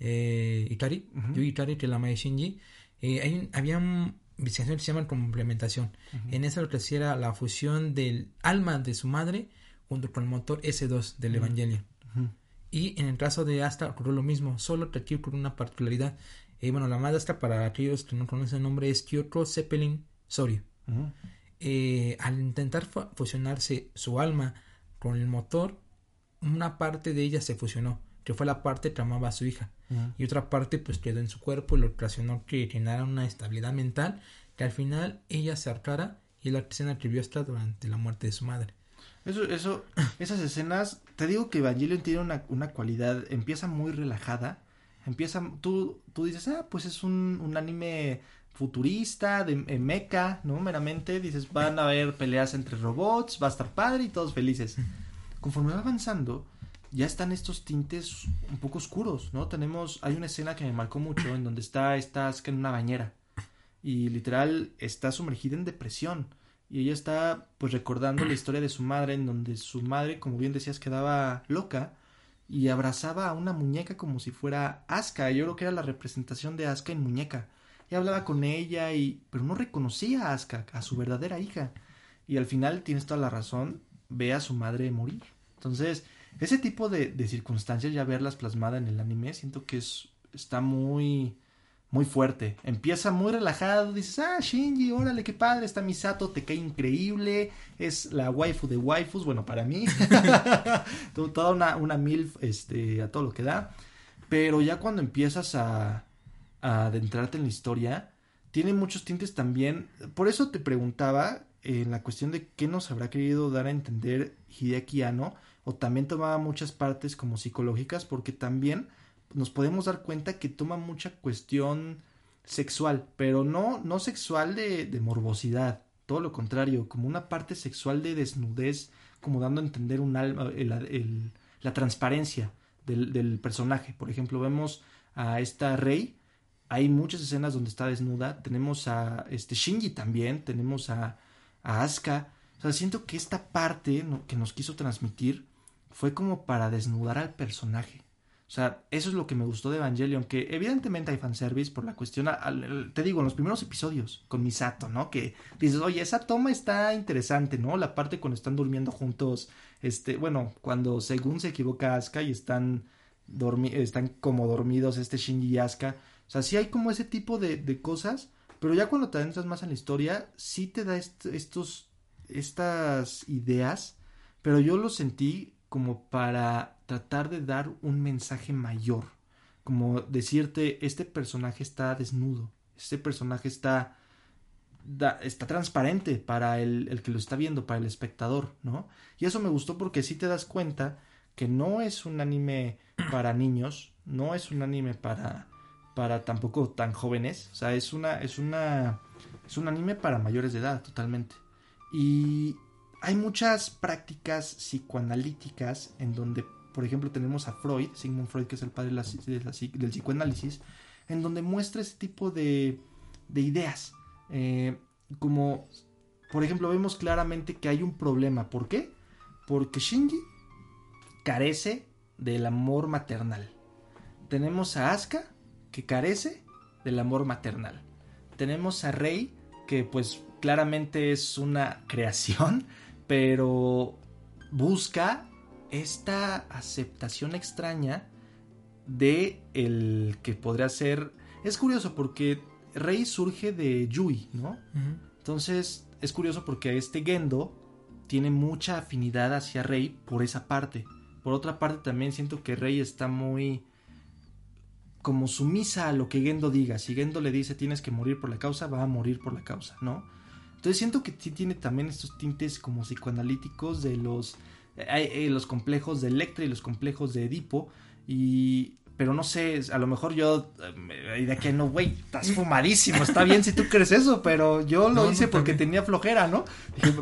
eh, Ikari, Yuki Ikari, que es la madre de Shinji, eh, hay un- había un investigación que se llama complementación. En esa lo que hacía era la fusión del alma de su madre junto con el motor S2 del Evangelion. Y en el caso de Astra ocurrió lo mismo, solo que aquí ocurrió una particularidad. Eh, bueno, la madre Astra, para aquellos que no conocen el nombre, es Kyoko Zeppelin Eh, al intentar fu- fusionarse su alma con el motor, una parte de ella se fusionó, que fue la parte que amaba a su hija. Y otra parte pues quedó en su cuerpo y lo ocasionó que generara una estabilidad mental que al final ella se hartara y la que se atribuyó hasta durante la muerte de su madre. Eso, eso, esas escenas, te digo que Evangelion tiene una, una cualidad, empieza muy relajada, empieza, tú, tú dices, ah, pues es un, un anime futurista, de mecha, ¿no? Meramente, dices, van a haber peleas entre robots, va a estar padre y todos felices. Conforme va avanzando, ya están estos tintes un poco oscuros, ¿no? Tenemos, hay una escena que me marcó mucho en donde está esta Asuka en una bañera y literal está sumergida en depresión y ella está pues recordando la historia de su madre en donde su madre como bien decías quedaba loca y abrazaba a una muñeca como si fuera Asuka yo creo que era la representación de Asuka en muñeca y hablaba con ella y pero no reconocía a Asuka a su verdadera hija. Y al final tienes toda la razón ve a su madre morir. Entonces ese tipo de, de circunstancias ya verlas plasmadas en el anime siento que es está muy muy fuerte. Empieza muy relajado, dices, ah, Shinji, órale, qué padre, está Misato, te cae increíble, es la waifu de waifus, bueno, para mí, To- toda una, una milf, este, a todo lo que da, pero ya cuando empiezas a, adentrarte en la historia, tiene muchos tintes también, por eso te preguntaba, en la cuestión de qué nos habrá querido dar a entender Hideaki Anno, o también tomaba muchas partes como psicológicas porque también nos podemos dar cuenta que toma mucha cuestión sexual, pero no, no sexual de, de morbosidad, todo lo contrario, como una parte sexual de desnudez, como dando a entender un alma, el- la transparencia del, del personaje. Por ejemplo, vemos a esta Rey, hay muchas escenas donde está desnuda, tenemos a este Shinji también, tenemos a, Asuka, o sea, siento que esta parte que nos quiso transmitir fue como para desnudar al personaje. O sea, eso es lo que me gustó de Evangelion, que evidentemente hay fanservice por la cuestión, te digo, en los primeros episodios con Misato, ¿no? Que dices, oye, esa toma está interesante, ¿no? La parte cuando están durmiendo juntos, este, bueno, cuando según se equivoca Asuka y están, dormi- están como dormidos este Shinji y Asuka. O sea, sí hay como ese tipo de, de cosas, pero ya cuando te adentras más en la historia, sí te da est- estos, estas ideas, pero yo lo sentí como para tratar de dar un mensaje mayor, como decirte, este personaje está desnudo, este personaje está, está transparente para el, el que lo está viendo, para el espectador, ¿no? Y eso me gustó porque sí te das cuenta que no es un anime para niños, no es un anime para para tampoco tan jóvenes, o sea, es una es una es un anime para mayores de edad totalmente. Y hay muchas prácticas psicoanalíticas en donde, por ejemplo, tenemos a Freud, Sigmund Freud, que es el padre de la de la del psicoanálisis, en donde muestra ese tipo de, de ideas. Eh, como, por ejemplo, vemos claramente que hay un problema. ¿Por qué? Porque Shinji carece del amor maternal. Tenemos a Asuka, que carece del amor maternal. Tenemos a Rey, que pues claramente es una creación, pero busca esta aceptación extraña de el que podría ser... Es curioso porque Rey surge de Yui, ¿no? Entonces es curioso porque este Gendo tiene mucha afinidad hacia Rey por esa parte. Por otra parte también siento que Rey está muy como sumisa a lo que Gendo diga. Si Gendo le dice tienes que morir por la causa, va a morir por la causa, ¿no? Entonces siento que sí tiene también estos tintes como psicoanalíticos de los, eh, eh, los complejos de Electra y los complejos de Edipo. Y, pero no sé, a lo mejor yo, eh, de que no, güey, estás fumadísimo, está bien si tú crees eso, pero yo lo No, no, hice porque también. tenía flojera, ¿no?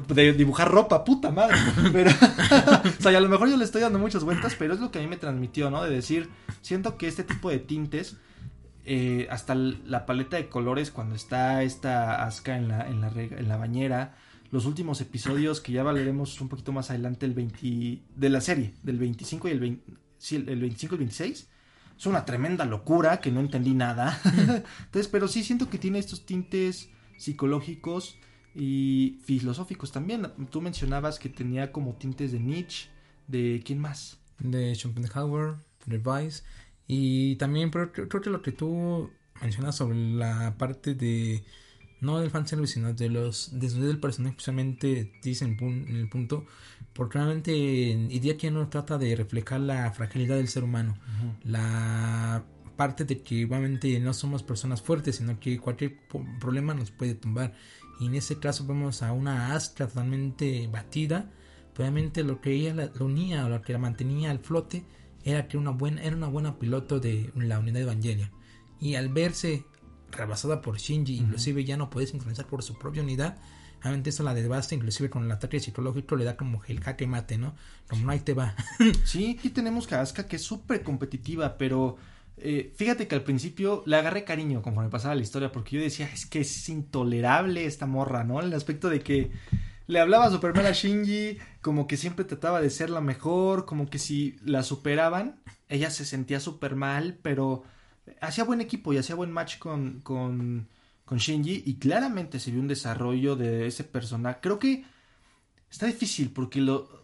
De dibujar ropa, puta madre. Pero, o sea, y a lo mejor yo le estoy dando muchas vueltas, pero es lo que a mí me transmitió, ¿no? De decir, siento que este tipo de tintes, eh, hasta la paleta de colores cuando está esta Asuka en la, en la, en la bañera, los últimos episodios que ya valeremos un poquito más adelante, el 20 de la serie, del 25 y el 20, sí, el 25 y el 26. Es una tremenda locura que no entendí nada. Entonces, pero sí siento que tiene estos tintes psicológicos y filosóficos también. Tú mencionabas que tenía como tintes de Nietzsche, de quién más. de Schopenhauer, de Weiss y también pero creo creo que lo que tú mencionas sobre la parte de no del fanservice sino de los desnudos del personaje especialmente dicen en el punto porque realmente idea que no trata de reflejar la fragilidad del ser humano la parte de que igualmente no somos personas fuertes sino que cualquier problema nos puede tumbar y en ese caso vemos a una Astra totalmente batida Obviamente lo que ella la, la unía o lo que la mantenía al flote era que una buena, era una buena piloto de la unidad de Evangelion. Y al verse rebasada por Shinji, inclusive ya no puede sincronizar por su propia unidad, obviamente eso la devasta, inclusive con el ataque psicológico le da como el jaque mate, ¿no? Como no ahí te va. Sí, aquí tenemos a Asuka que es súper competitiva, pero eh, fíjate que al principio le agarré cariño conforme pasaba la historia, porque yo decía, es que es intolerable esta morra, ¿no? El aspecto de que le hablaba súper mal a Shinji, como que siempre trataba de ser la mejor, como que si la superaban, ella se sentía súper mal, pero hacía buen equipo y hacía buen match con, con, con Shinji, y claramente se vio un desarrollo de ese personaje. Creo que Está difícil porque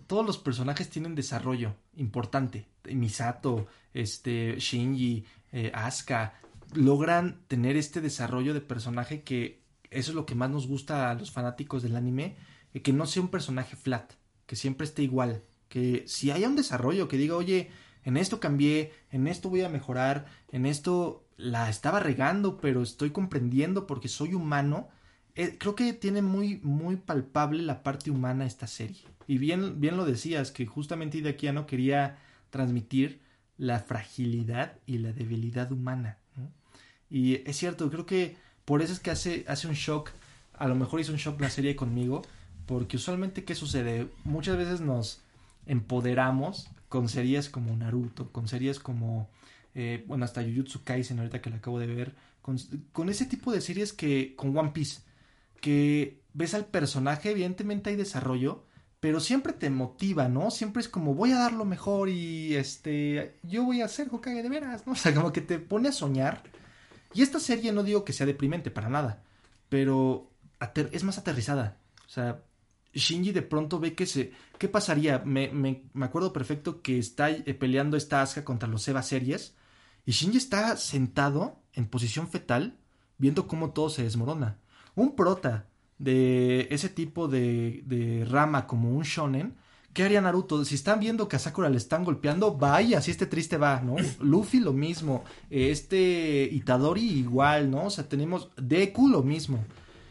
todos los personajes tienen desarrollo importante. Misato, este, Shinji, eh, Asuka, logran tener este desarrollo de personaje que eso es lo que más nos gusta a los fanáticos del anime, eh, que no sea un personaje flat, que siempre esté igual, que si haya un desarrollo, que diga, oye, en esto cambié, en esto voy a mejorar, en esto la estaba regando, pero estoy comprendiendo porque soy humano eh, creo que tiene muy, muy palpable la parte humana esta serie. Y bien, bien lo decías, que justamente Hideaki no quería transmitir la fragilidad y la debilidad humana. Y es cierto, creo que por eso es que hace, hace un shock, a lo mejor hizo un shock la serie conmigo, porque usualmente, ¿qué sucede? Muchas veces nos empoderamos con series como Naruto, con series como, eh, bueno, hasta Jujutsu Kaisen, ahorita que la acabo de ver, con, ese tipo de series que, con One Piece, que ves al personaje, evidentemente hay desarrollo, pero siempre te motiva, ¿no? Siempre es como voy a dar lo mejor y este yo voy a hacer Hokage de veras, ¿no? O sea, como que te pone a soñar. Y esta serie no digo que sea deprimente para nada, pero es más aterrizada. O sea, Shinji de pronto ve que se ¿qué pasaría? Me, me, me acuerdo perfecto que está eh, peleando esta Asuka contra los Eva series y Shinji está sentado en posición fetal viendo cómo todo se desmorona. Un prota de ese tipo de, de rama como un shonen, ¿qué haría Naruto? Si están viendo que a Sakura le están golpeando, vaya, si este triste va, ¿no? Luffy lo mismo, este Itadori igual, ¿no? O sea, tenemos Deku lo mismo.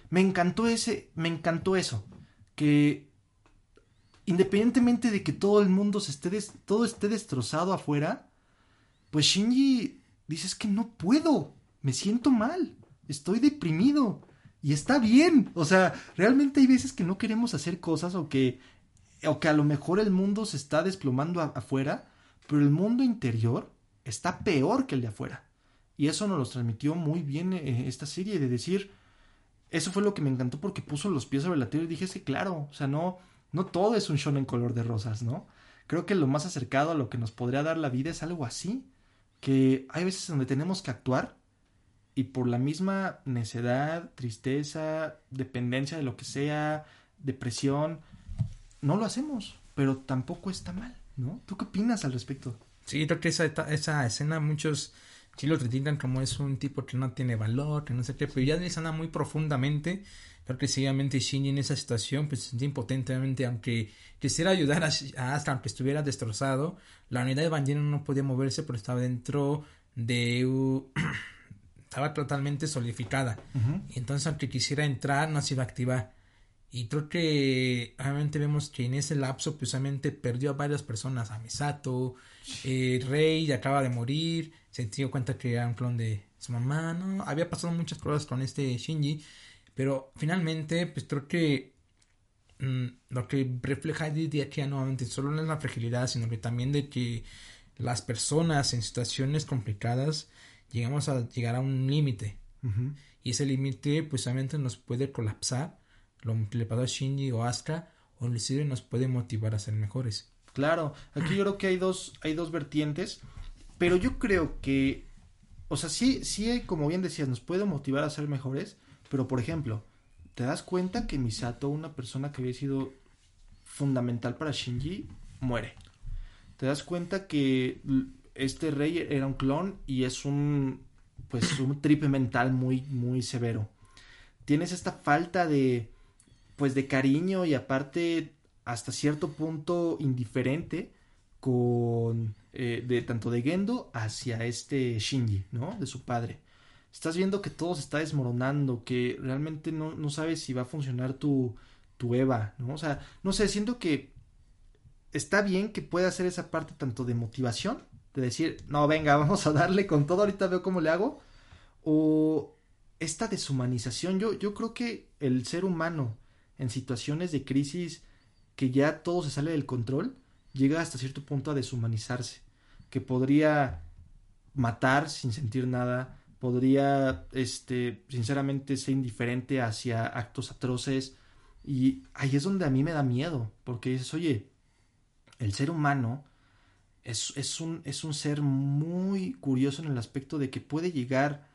Me encantó ese, me encantó eso, que independientemente de que todo el mundo se esté todo esté destrozado afuera, pues Shinji dice es que no puedo, me siento mal, estoy deprimido y está bien, o sea, realmente hay veces que no queremos hacer cosas o que o que a lo mejor el mundo se está desplomando afuera, pero el mundo interior está peor que el de afuera. Y eso nos lo transmitió muy bien eh, esta serie de decir, eso fue lo que me encantó porque puso los pies sobre la tierra y dije, que claro, o sea, no, no todo es un show en color de rosas, ¿no? Creo que lo más acercado a lo que nos podría dar la vida es algo así, que hay veces donde tenemos que actuar y por la misma necedad, tristeza, dependencia de lo que sea, depresión, no lo hacemos, pero tampoco está mal, ¿no? ¿Tú qué opinas al respecto? Sí, creo que esa, esa escena muchos sí lo critican como es un tipo que no tiene valor, que no sé qué, pero ya analizando muy profundamente, creo que seguidamente Shinji en esa situación pues se sentía impotente, obviamente, aunque quisiera ayudar a, a aunque estuviera destrozado, la unidad de Evangelion no podía moverse, pero estaba dentro de... u- estaba totalmente solidificada. Y entonces aunque quisiera entrar no se iba a activar. Y creo que obviamente vemos que en ese lapso precisamente perdió a varias personas, a Misato, eh, Rey acaba de morir, se dio cuenta que era un clon de su mamá, ¿no? Había pasado muchas cosas con este Shinji, pero finalmente pues creo que mm, lo que refleja de aquí a nuevamente solo no es la fragilidad, sino que también de que las personas en situaciones complicadas llegamos a llegar a un límite. Y ese límite pues obviamente nos puede colapsar lo que le pasó a Shinji o Asuka o inclusive nos puede motivar a ser mejores. Claro, aquí yo creo que hay dos, hay dos vertientes, pero yo creo que, o sea, sí, sí, como bien decías, nos puede motivar a ser mejores, pero por ejemplo, ¿te das cuenta que Misato, una persona que había sido fundamental para Shinji, muere? ¿Te das cuenta que este rey era un clon y es un, pues, un trip mental muy, muy severo? Tienes esta falta de, pues, de cariño y aparte hasta cierto punto indiferente con eh, de tanto de Gendo hacia este Shinji, ¿no? De su padre. Estás viendo que todo se está desmoronando, que realmente no, no sabes si va a funcionar tu, tu Eva, ¿no? O sea, no sé, siento que está bien que pueda hacer esa parte tanto de motivación, de decir, no, venga, vamos a darle con todo, ahorita veo cómo le hago, o esta deshumanización. Yo, yo creo que el ser humano en situaciones de crisis que ya todo se sale del control, llega hasta cierto punto a deshumanizarse, que podría matar sin sentir nada, podría, este, sinceramente ser indiferente hacia actos atroces, y ahí es donde a mí me da miedo, porque dices, oye, el ser humano es, es, un, es un ser muy curioso en el aspecto de que puede llegar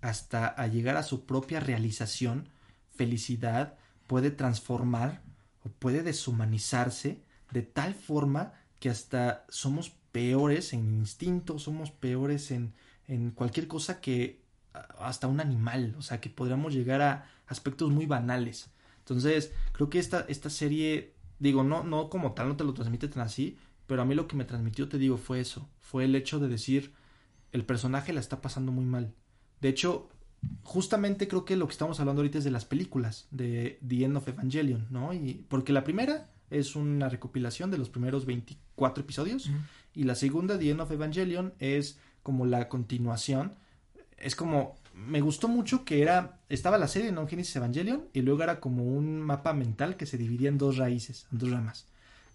hasta a llegar a su propia realización, felicidad, puede transformar o puede deshumanizarse de tal forma que hasta somos peores en instinto, somos peores en, en cualquier cosa que hasta un animal, o sea que podríamos llegar a aspectos muy banales. Entonces, creo que esta, esta serie, digo, no, no como tal, no te lo transmite tan así, pero a mí lo que me transmitió, te digo, fue eso, fue el hecho de decir, el personaje la está pasando muy mal. De hecho, justamente creo que lo que estamos hablando ahorita es de las películas de The End of Evangelion, ¿no? Y porque la primera es una recopilación de los primeros 24 episodios y la segunda The End of Evangelion es como la continuación. Es como me gustó mucho que era estaba la serie no Genesis Evangelion y luego era como un mapa mental que se dividía en dos raíces, en dos ramas,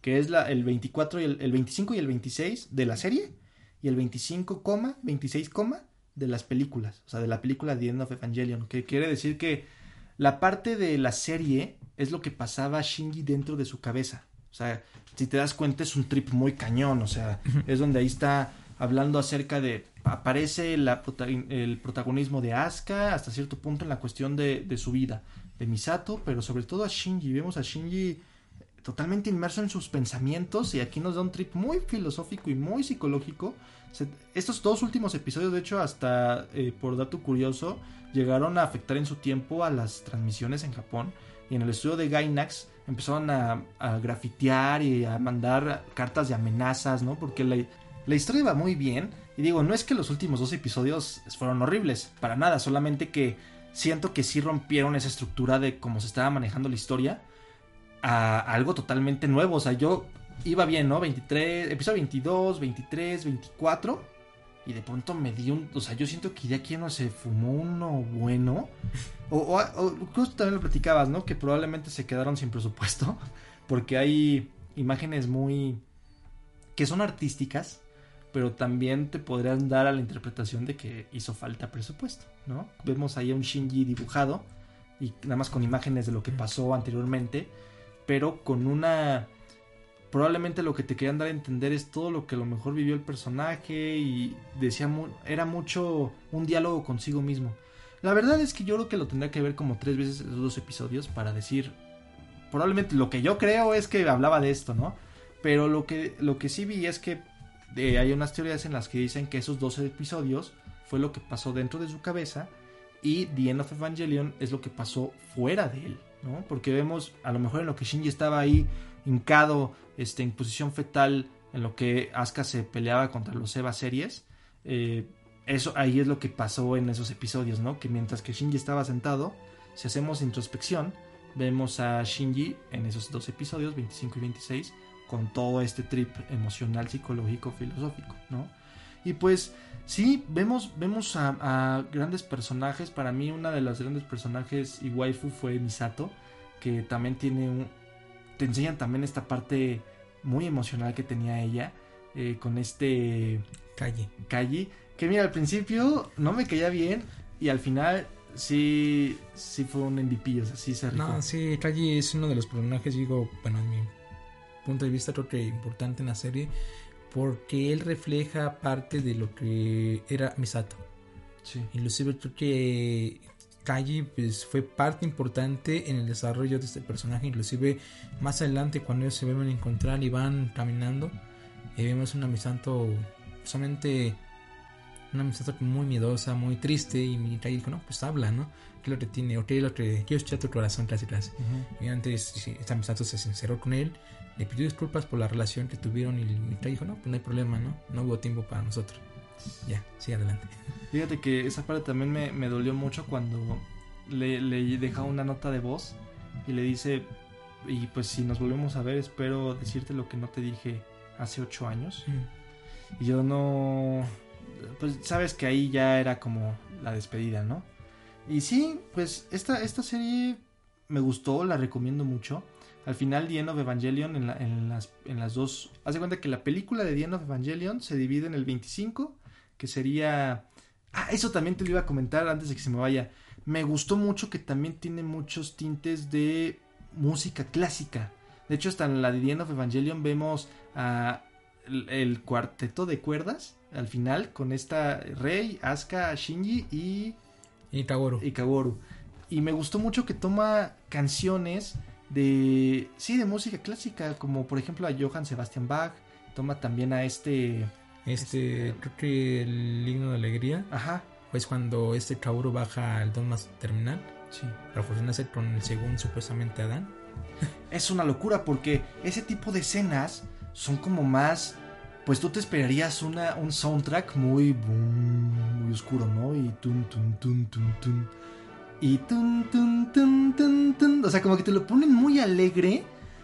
que es la el 24 y el, el 25 y el 26 de la serie y el 25, coma, 26, coma de las películas, o sea, de la película The End of Evangelion, que quiere decir que la parte de la serie es lo que pasaba a Shinji dentro de su cabeza. O sea, si te das cuenta es un trip muy cañón, o sea, es donde ahí está hablando acerca de aparece la el protagonismo de Asuka hasta cierto punto en la cuestión de, de su vida, de Misato, pero sobre todo a Shinji. Vemos a Shinji totalmente inmerso en sus pensamientos y aquí nos da un trip muy filosófico y muy psicológico. Estos dos últimos episodios, de hecho, hasta eh, por dato curioso, llegaron a afectar en su tiempo a las transmisiones en Japón y en el estudio de Gainax empezaron a, grafitear y a mandar cartas de amenazas, ¿no? Porque la, la historia iba muy bien y digo, no es que los últimos dos episodios fueron horribles, para nada, solamente que siento que sí rompieron esa estructura de cómo se estaba manejando la historia a algo totalmente nuevo. O sea, yo iba bien, ¿no? 23, episodio 22, 23, 24. Y de pronto me di un. O sea, yo siento que ya aquí no se fumó uno bueno. O, o, o justo también lo platicabas, ¿no? Que probablemente se quedaron sin presupuesto. Porque hay imágenes muy. que son artísticas. Pero también te podrían dar a la interpretación de que hizo falta presupuesto, ¿no? Vemos ahí a un Shinji dibujado. Y nada más con imágenes de lo que pasó anteriormente pero con una probablemente lo que te querían dar a entender es todo lo que a lo mejor vivió el personaje y decía era mucho un diálogo consigo mismo. La verdad es que yo creo que lo tendría que ver como tres veces esos dos episodios para decir probablemente lo que yo creo es que hablaba de esto, ¿no? Pero lo que lo que sí vi es que eh, hay unas teorías en las que dicen que esos 12 episodios fue lo que pasó dentro de su cabeza y The End of Evangelion es lo que pasó fuera de él, ¿no? Porque vemos a lo mejor en lo que Shinji estaba ahí hincado, este, en posición fetal, en lo que Asuka se peleaba contra los Eva series, eh, eso ahí es lo que pasó en esos episodios, ¿no? Que mientras que Shinji estaba sentado, si hacemos introspección, vemos a Shinji en esos dos episodios, 25 y 26, con todo este trip emocional, psicológico, filosófico, ¿no? Y pues sí, vemos, vemos a, grandes personajes. Para mí, una de las grandes personajes y waifu fue Misato, que también tiene un. Te enseñan también esta parte muy emocional que tenía ella, eh, con este Calle. Kaji, que mira, al principio no me caía bien y al final sí, sí fue un MVP, o sea, sí se rifó. No, sí, Kaji es uno de los personajes, digo, bueno, en mi punto de vista creo que importante en la serie, porque él refleja parte de lo que era Misato. Sí. Inclusive creo que Kaji pues, fue parte importante en el desarrollo de este personaje. Inclusive más adelante cuando ellos se vuelven a encontrar y van caminando, eh, vemos una Misato solamente una Misato muy miedosa, muy triste y mi Kaji dijo, no, pues habla, ¿no? ¿Qué es lo que tiene? ¿O qué es lo que quiero escuchar tu corazón casi casi? Ujú. Y antes esta Misato se sinceró con él, le pidió disculpas por la relación que tuvieron y Mikrai dijo, no, pues no hay problema, ¿no? No hubo tiempo para nosotros. Ya, sigue adelante. Fíjate que esa parte también me, me dolió mucho cuando le, le deja una nota de voz y le dice, y pues si nos volvemos a ver espero decirte lo que no te dije hace ocho años. Y yo no... Pues sabes que ahí ya era como la despedida, ¿no? Y sí, pues esta, esta serie me gustó, la recomiendo mucho. Al final, The End of Evangelion en, la- en las, en las dos... Haz de cuenta que la película de The End of Evangelion se divide en el 25, que sería... Ah, eso también te lo iba a comentar antes de que se me vaya. Me gustó mucho que también tiene muchos tintes de música clásica. De hecho, hasta en la de The End of Evangelion vemos a el, el cuarteto de cuerdas al final con esta Rey, Asuka, Shinji y, y Kaworu. Y me gustó mucho que toma canciones de sí de música clásica como por ejemplo a Johann Sebastian Bach, toma también a este Este, Este- creo que el himno de alegría ajá, es cuando este Kaworu baja al don más terminal sí. para fusionarse con el según supuestamente Adán. es una locura porque ese tipo de escenas son como más pues tú te esperarías una, un soundtrack muy, boom, muy oscuro, ¿no? Y tun, tun, tun, tun, tun. Y tun, tun, tun, tun, tun. O sea, como que te lo ponen muy alegre,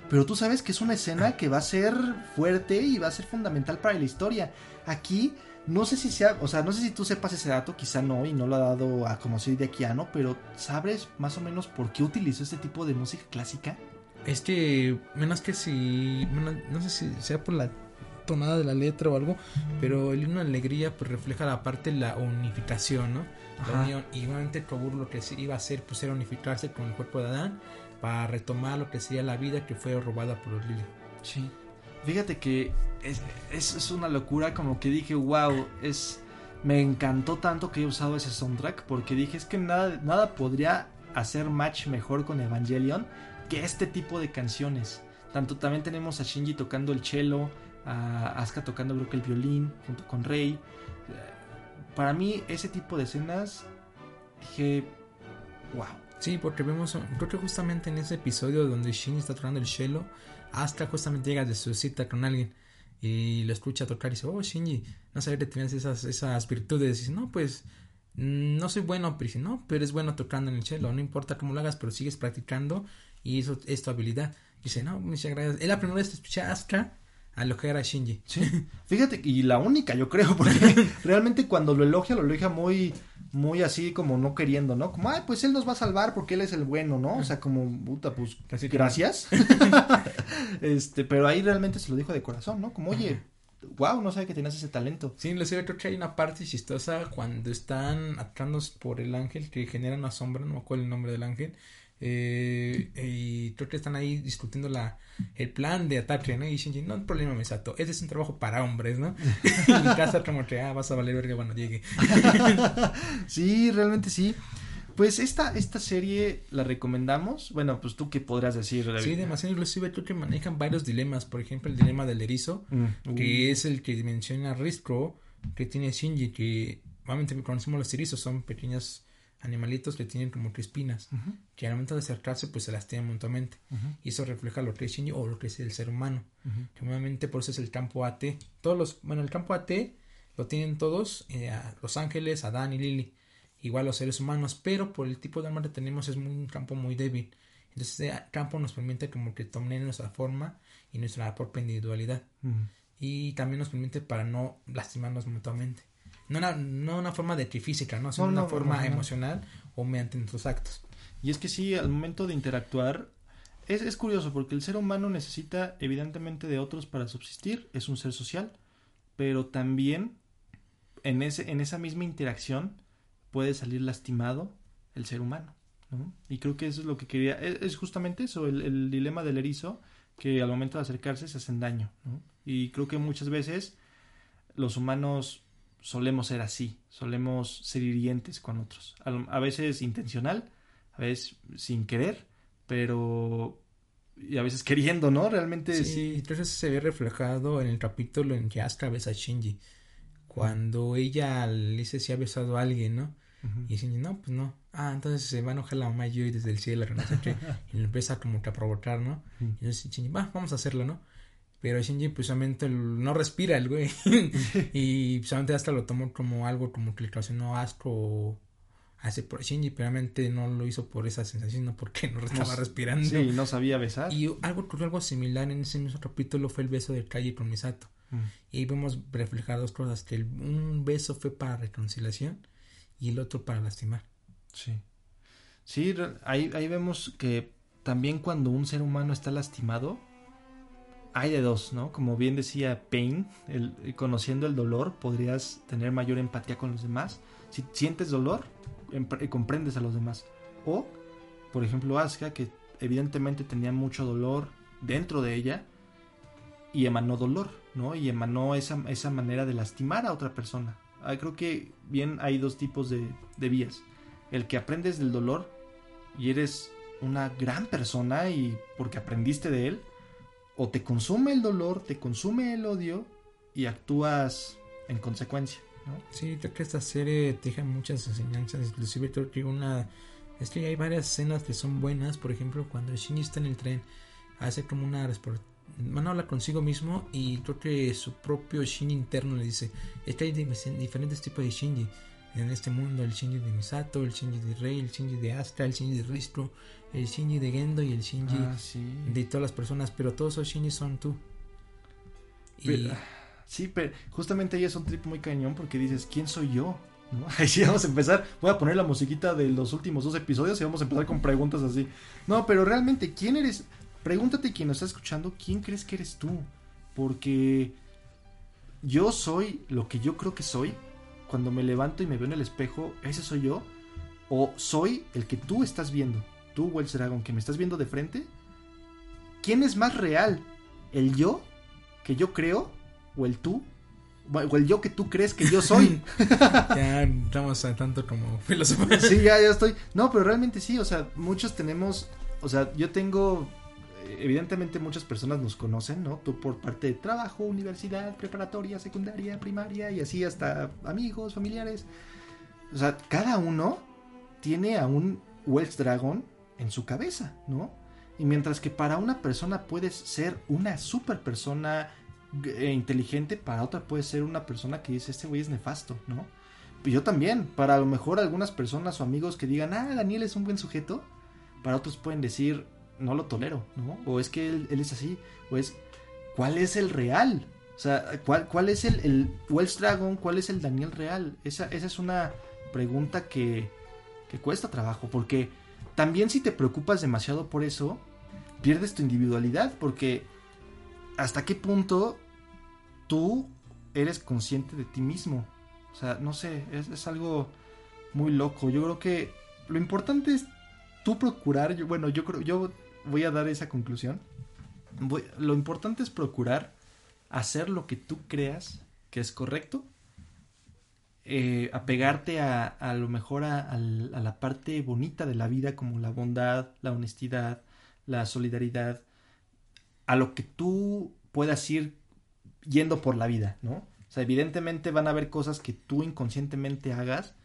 pero tú sabes que es una escena que va a ser fuerte y va a ser fundamental para la historia. Aquí, no sé si sea, o sea, no sé si tú sepas ese dato, quizá no, y no lo ha dado a conocer de Akiano, pero ¿sabes más o menos por qué utilizó este tipo de música clásica? Es que, menos que si, no sé si sea por la tonada de la letra o algo, pero el himno de alegría pues refleja la parte de la unificación, ¿no? La unión. Y igualmente Tobur lo que iba a hacer pues era unificarse con el cuerpo de Adán para retomar lo que sería la vida que fue robada por Lili. Sí. Fíjate que es, es, una locura, como que dije, wow, es... Me encantó tanto que he usado ese soundtrack porque dije, es que nada, nada podría hacer match mejor con Evangelion que este tipo de canciones. Tanto también tenemos a Shinji tocando el cello, a Asuka tocando creo que el violín junto con. Eh, Para mí ese tipo de escenas dije, wow. Sí, porque vemos, creo que justamente en ese episodio donde Shinji está tocando el cello, Asuka justamente llega de su cita con alguien y lo escucha tocar y dice, oh Shinji, no sabía que tenías esas, esas virtudes. Y dice, no, pues no soy bueno, pero dice, no, pero eres bueno tocando en el cello, no importa cómo lo hagas, pero sigues practicando y eso es tu habilidad. Y dice, no, muchas gracias. Es la primera vez que escuché a Asuka a lo que era Shinji. Sí, fíjate, y la única yo creo, porque realmente cuando lo elogia, lo elogia muy, muy así como no queriendo, ¿no? Como, ay, pues él nos va a salvar porque él es el bueno, ¿no? O sea, como, puta, pues, que- gracias. este, pero ahí realmente se lo dijo de corazón, ¿no? Como, oye, wow, no sabía que tenías ese talento. Sí, inclusive creo que hay una parte chistosa cuando están atacando por el ángel que genera una sombra, no me acuerdo el nombre del ángel. Eh, y creo que están ahí discutiendo la el plan de ataque, ¿no? Y Shinji, no hay problema, Misato, ese es un trabajo para hombres, ¿no? y casa como que, ah, vas a valer verga cuando llegue. Sí, realmente sí. Pues esta, esta serie la recomendamos. Bueno, pues tú qué podrás decir, David? Sí, demasiado, inclusive creo que manejan varios dilemas, por ejemplo, el dilema del erizo, Mm, que es el que menciona Risco, que tiene Shinji, que obviamente conocemos los erizos, son pequeños animalitos que tienen como que espinas, que al momento de acercarse pues se lastiman mutuamente. Ujú. Y eso refleja lo que es Shinji o lo que es el ser humano. Ujú. Que obviamente por eso es el campo AT. Todos los, bueno, el campo AT lo tienen todos, eh, a los ángeles, Adán y Lily. Igual los seres humanos, pero por el tipo de arma que tenemos es muy- un campo muy débil. Entonces ese campo nos permite como que tomar nuestra forma y nuestra propia individualidad. Y también nos permite para no lastimarnos mutuamente. No una, no una forma de que física, ¿no? sino No, una no, forma emocional. emocional o mediante nuestros actos. Y es que sí, al momento de interactuar, es, es curioso porque el ser humano necesita evidentemente de otros para subsistir, es un ser social, pero también en, ese, en esa misma interacción puede salir lastimado el ser humano. ¿no? Y creo que eso es lo que quería, es, es justamente eso, el, el dilema del erizo, que al momento de acercarse se hacen daño. ¿no? Y creo que muchas veces los humanos solemos ser así, solemos ser hirientes con otros, a veces intencional, a veces sin querer, pero y a veces queriendo, ¿no? Realmente Sí, sí. entonces se ve reflejado en el capítulo en que Asuka besa a Shinji. Cuando ella le dice si ha besado a alguien, ¿no? Y Shinji, no, pues no. Ah, entonces se va a enojar la mamá y yo y desde el cielo, no sé qué. Y le empieza como que a provocar, ¿no? Y entonces Shinji, va, vamos a hacerlo, ¿no? Pero Shinji, pues solamente no respira el güey. y solamente hasta lo tomó como algo como que le ocasionó asco hace por Shinji, pero realmente no lo hizo por esa sensación, no porque no estaba respirando. Sí, no sabía besar. Y algo ocurrió algo similar en ese mismo capítulo fue el beso de Kaji con Misato. Mm. Y ahí vemos reflejar dos cosas, que el- un beso fue para reconciliación y el otro para lastimar. Sí. Sí, ahí, ahí vemos que también cuando un ser humano está lastimado, hay de dos, ¿no? Como bien decía Pain, el, conociendo el dolor, podrías tener mayor empatía con los demás. Si sientes dolor, empre- comprendes a los demás. O, por ejemplo, Asuka, que evidentemente tenía mucho dolor dentro de ella y emanó dolor, ¿no? Y emanó esa, esa manera de lastimar a otra persona. Ah, creo que bien hay dos tipos de, de vías. El que aprendes del dolor y eres una gran persona y porque aprendiste de él, o te consume el dolor, te consume el odio y actúas en consecuencia, ¿no? Sí, creo que esta serie te deja muchas enseñanzas, inclusive creo que una... Es que hay varias escenas que son buenas, por ejemplo, cuando Shinji está en el tren, hace como una, respor- Van a hablar consigo mismo y creo que su propio Shinji interno le dice, es que hay di- diferentes tipos de Shinji en este mundo, el Shinji de Misato, el Shinji de Rei, el Shinji de Astra, el Shinji de Ristro, el Shinji de Gendo y el Shinji Ah, sí. de todas las personas, pero todos esos Shinji son tú. Y Pero- sí, pero justamente ahí es un trip muy cañón porque dices, ¿quién soy yo? ¿No? Ahí sí vamos a empezar. Voy a poner la musiquita de los últimos dos episodios y vamos a empezar con preguntas así. No, pero realmente, ¿quién eres? Pregúntate quién nos está escuchando, ¿quién crees que eres tú? Porque yo soy lo que yo creo que soy. Cuando me levanto y me veo en el espejo, ese soy yo. O soy el que tú estás viendo. Tú, Wells Dragon, que me estás viendo de frente. ¿Quién es más real? ¿El yo que yo creo? ¿O el tú? O el yo que tú crees que yo soy. ya entramos a tanto como filosofía. sí, ya, ya estoy. No, pero realmente sí, o sea, muchos tenemos, o sea, yo tengo, eh, evidentemente muchas personas nos conocen, ¿no? Tú por parte de trabajo, universidad, preparatoria, secundaria, primaria y así hasta amigos, familiares. O sea, cada uno tiene a un Wells Dragon en su cabeza, ¿no? Y mientras que para una persona puedes ser una super persona eh, inteligente, para otra puede ser una persona que dice, este güey es nefasto, ¿no? Y yo también, para a lo mejor algunas personas o amigos que digan, ah, Daniel es un buen sujeto, para otros pueden decir, no lo tolero, ¿no? O es que él, es así, o es, ¿cuál es el real? O sea, ¿cuál, es el, el Wells Dragon? ¿Cuál es el Daniel real? Esa, esa es una pregunta que, que cuesta trabajo, porque también si te preocupas demasiado por eso, pierdes tu individualidad, porque hasta qué punto tú eres consciente de ti mismo. O sea, no sé, es, es algo muy loco. Yo creo que lo importante es tú procurar, bueno, yo creo, yo voy a dar esa conclusión. Lo importante es procurar hacer lo que tú creas que es correcto. Eh, apegarte a, a lo mejor a, la parte bonita de la vida como la bondad, la honestidad, la solidaridad, a lo que tú puedas ir yendo por la vida, ¿no? O sea, evidentemente van a haber cosas que tú inconscientemente hagas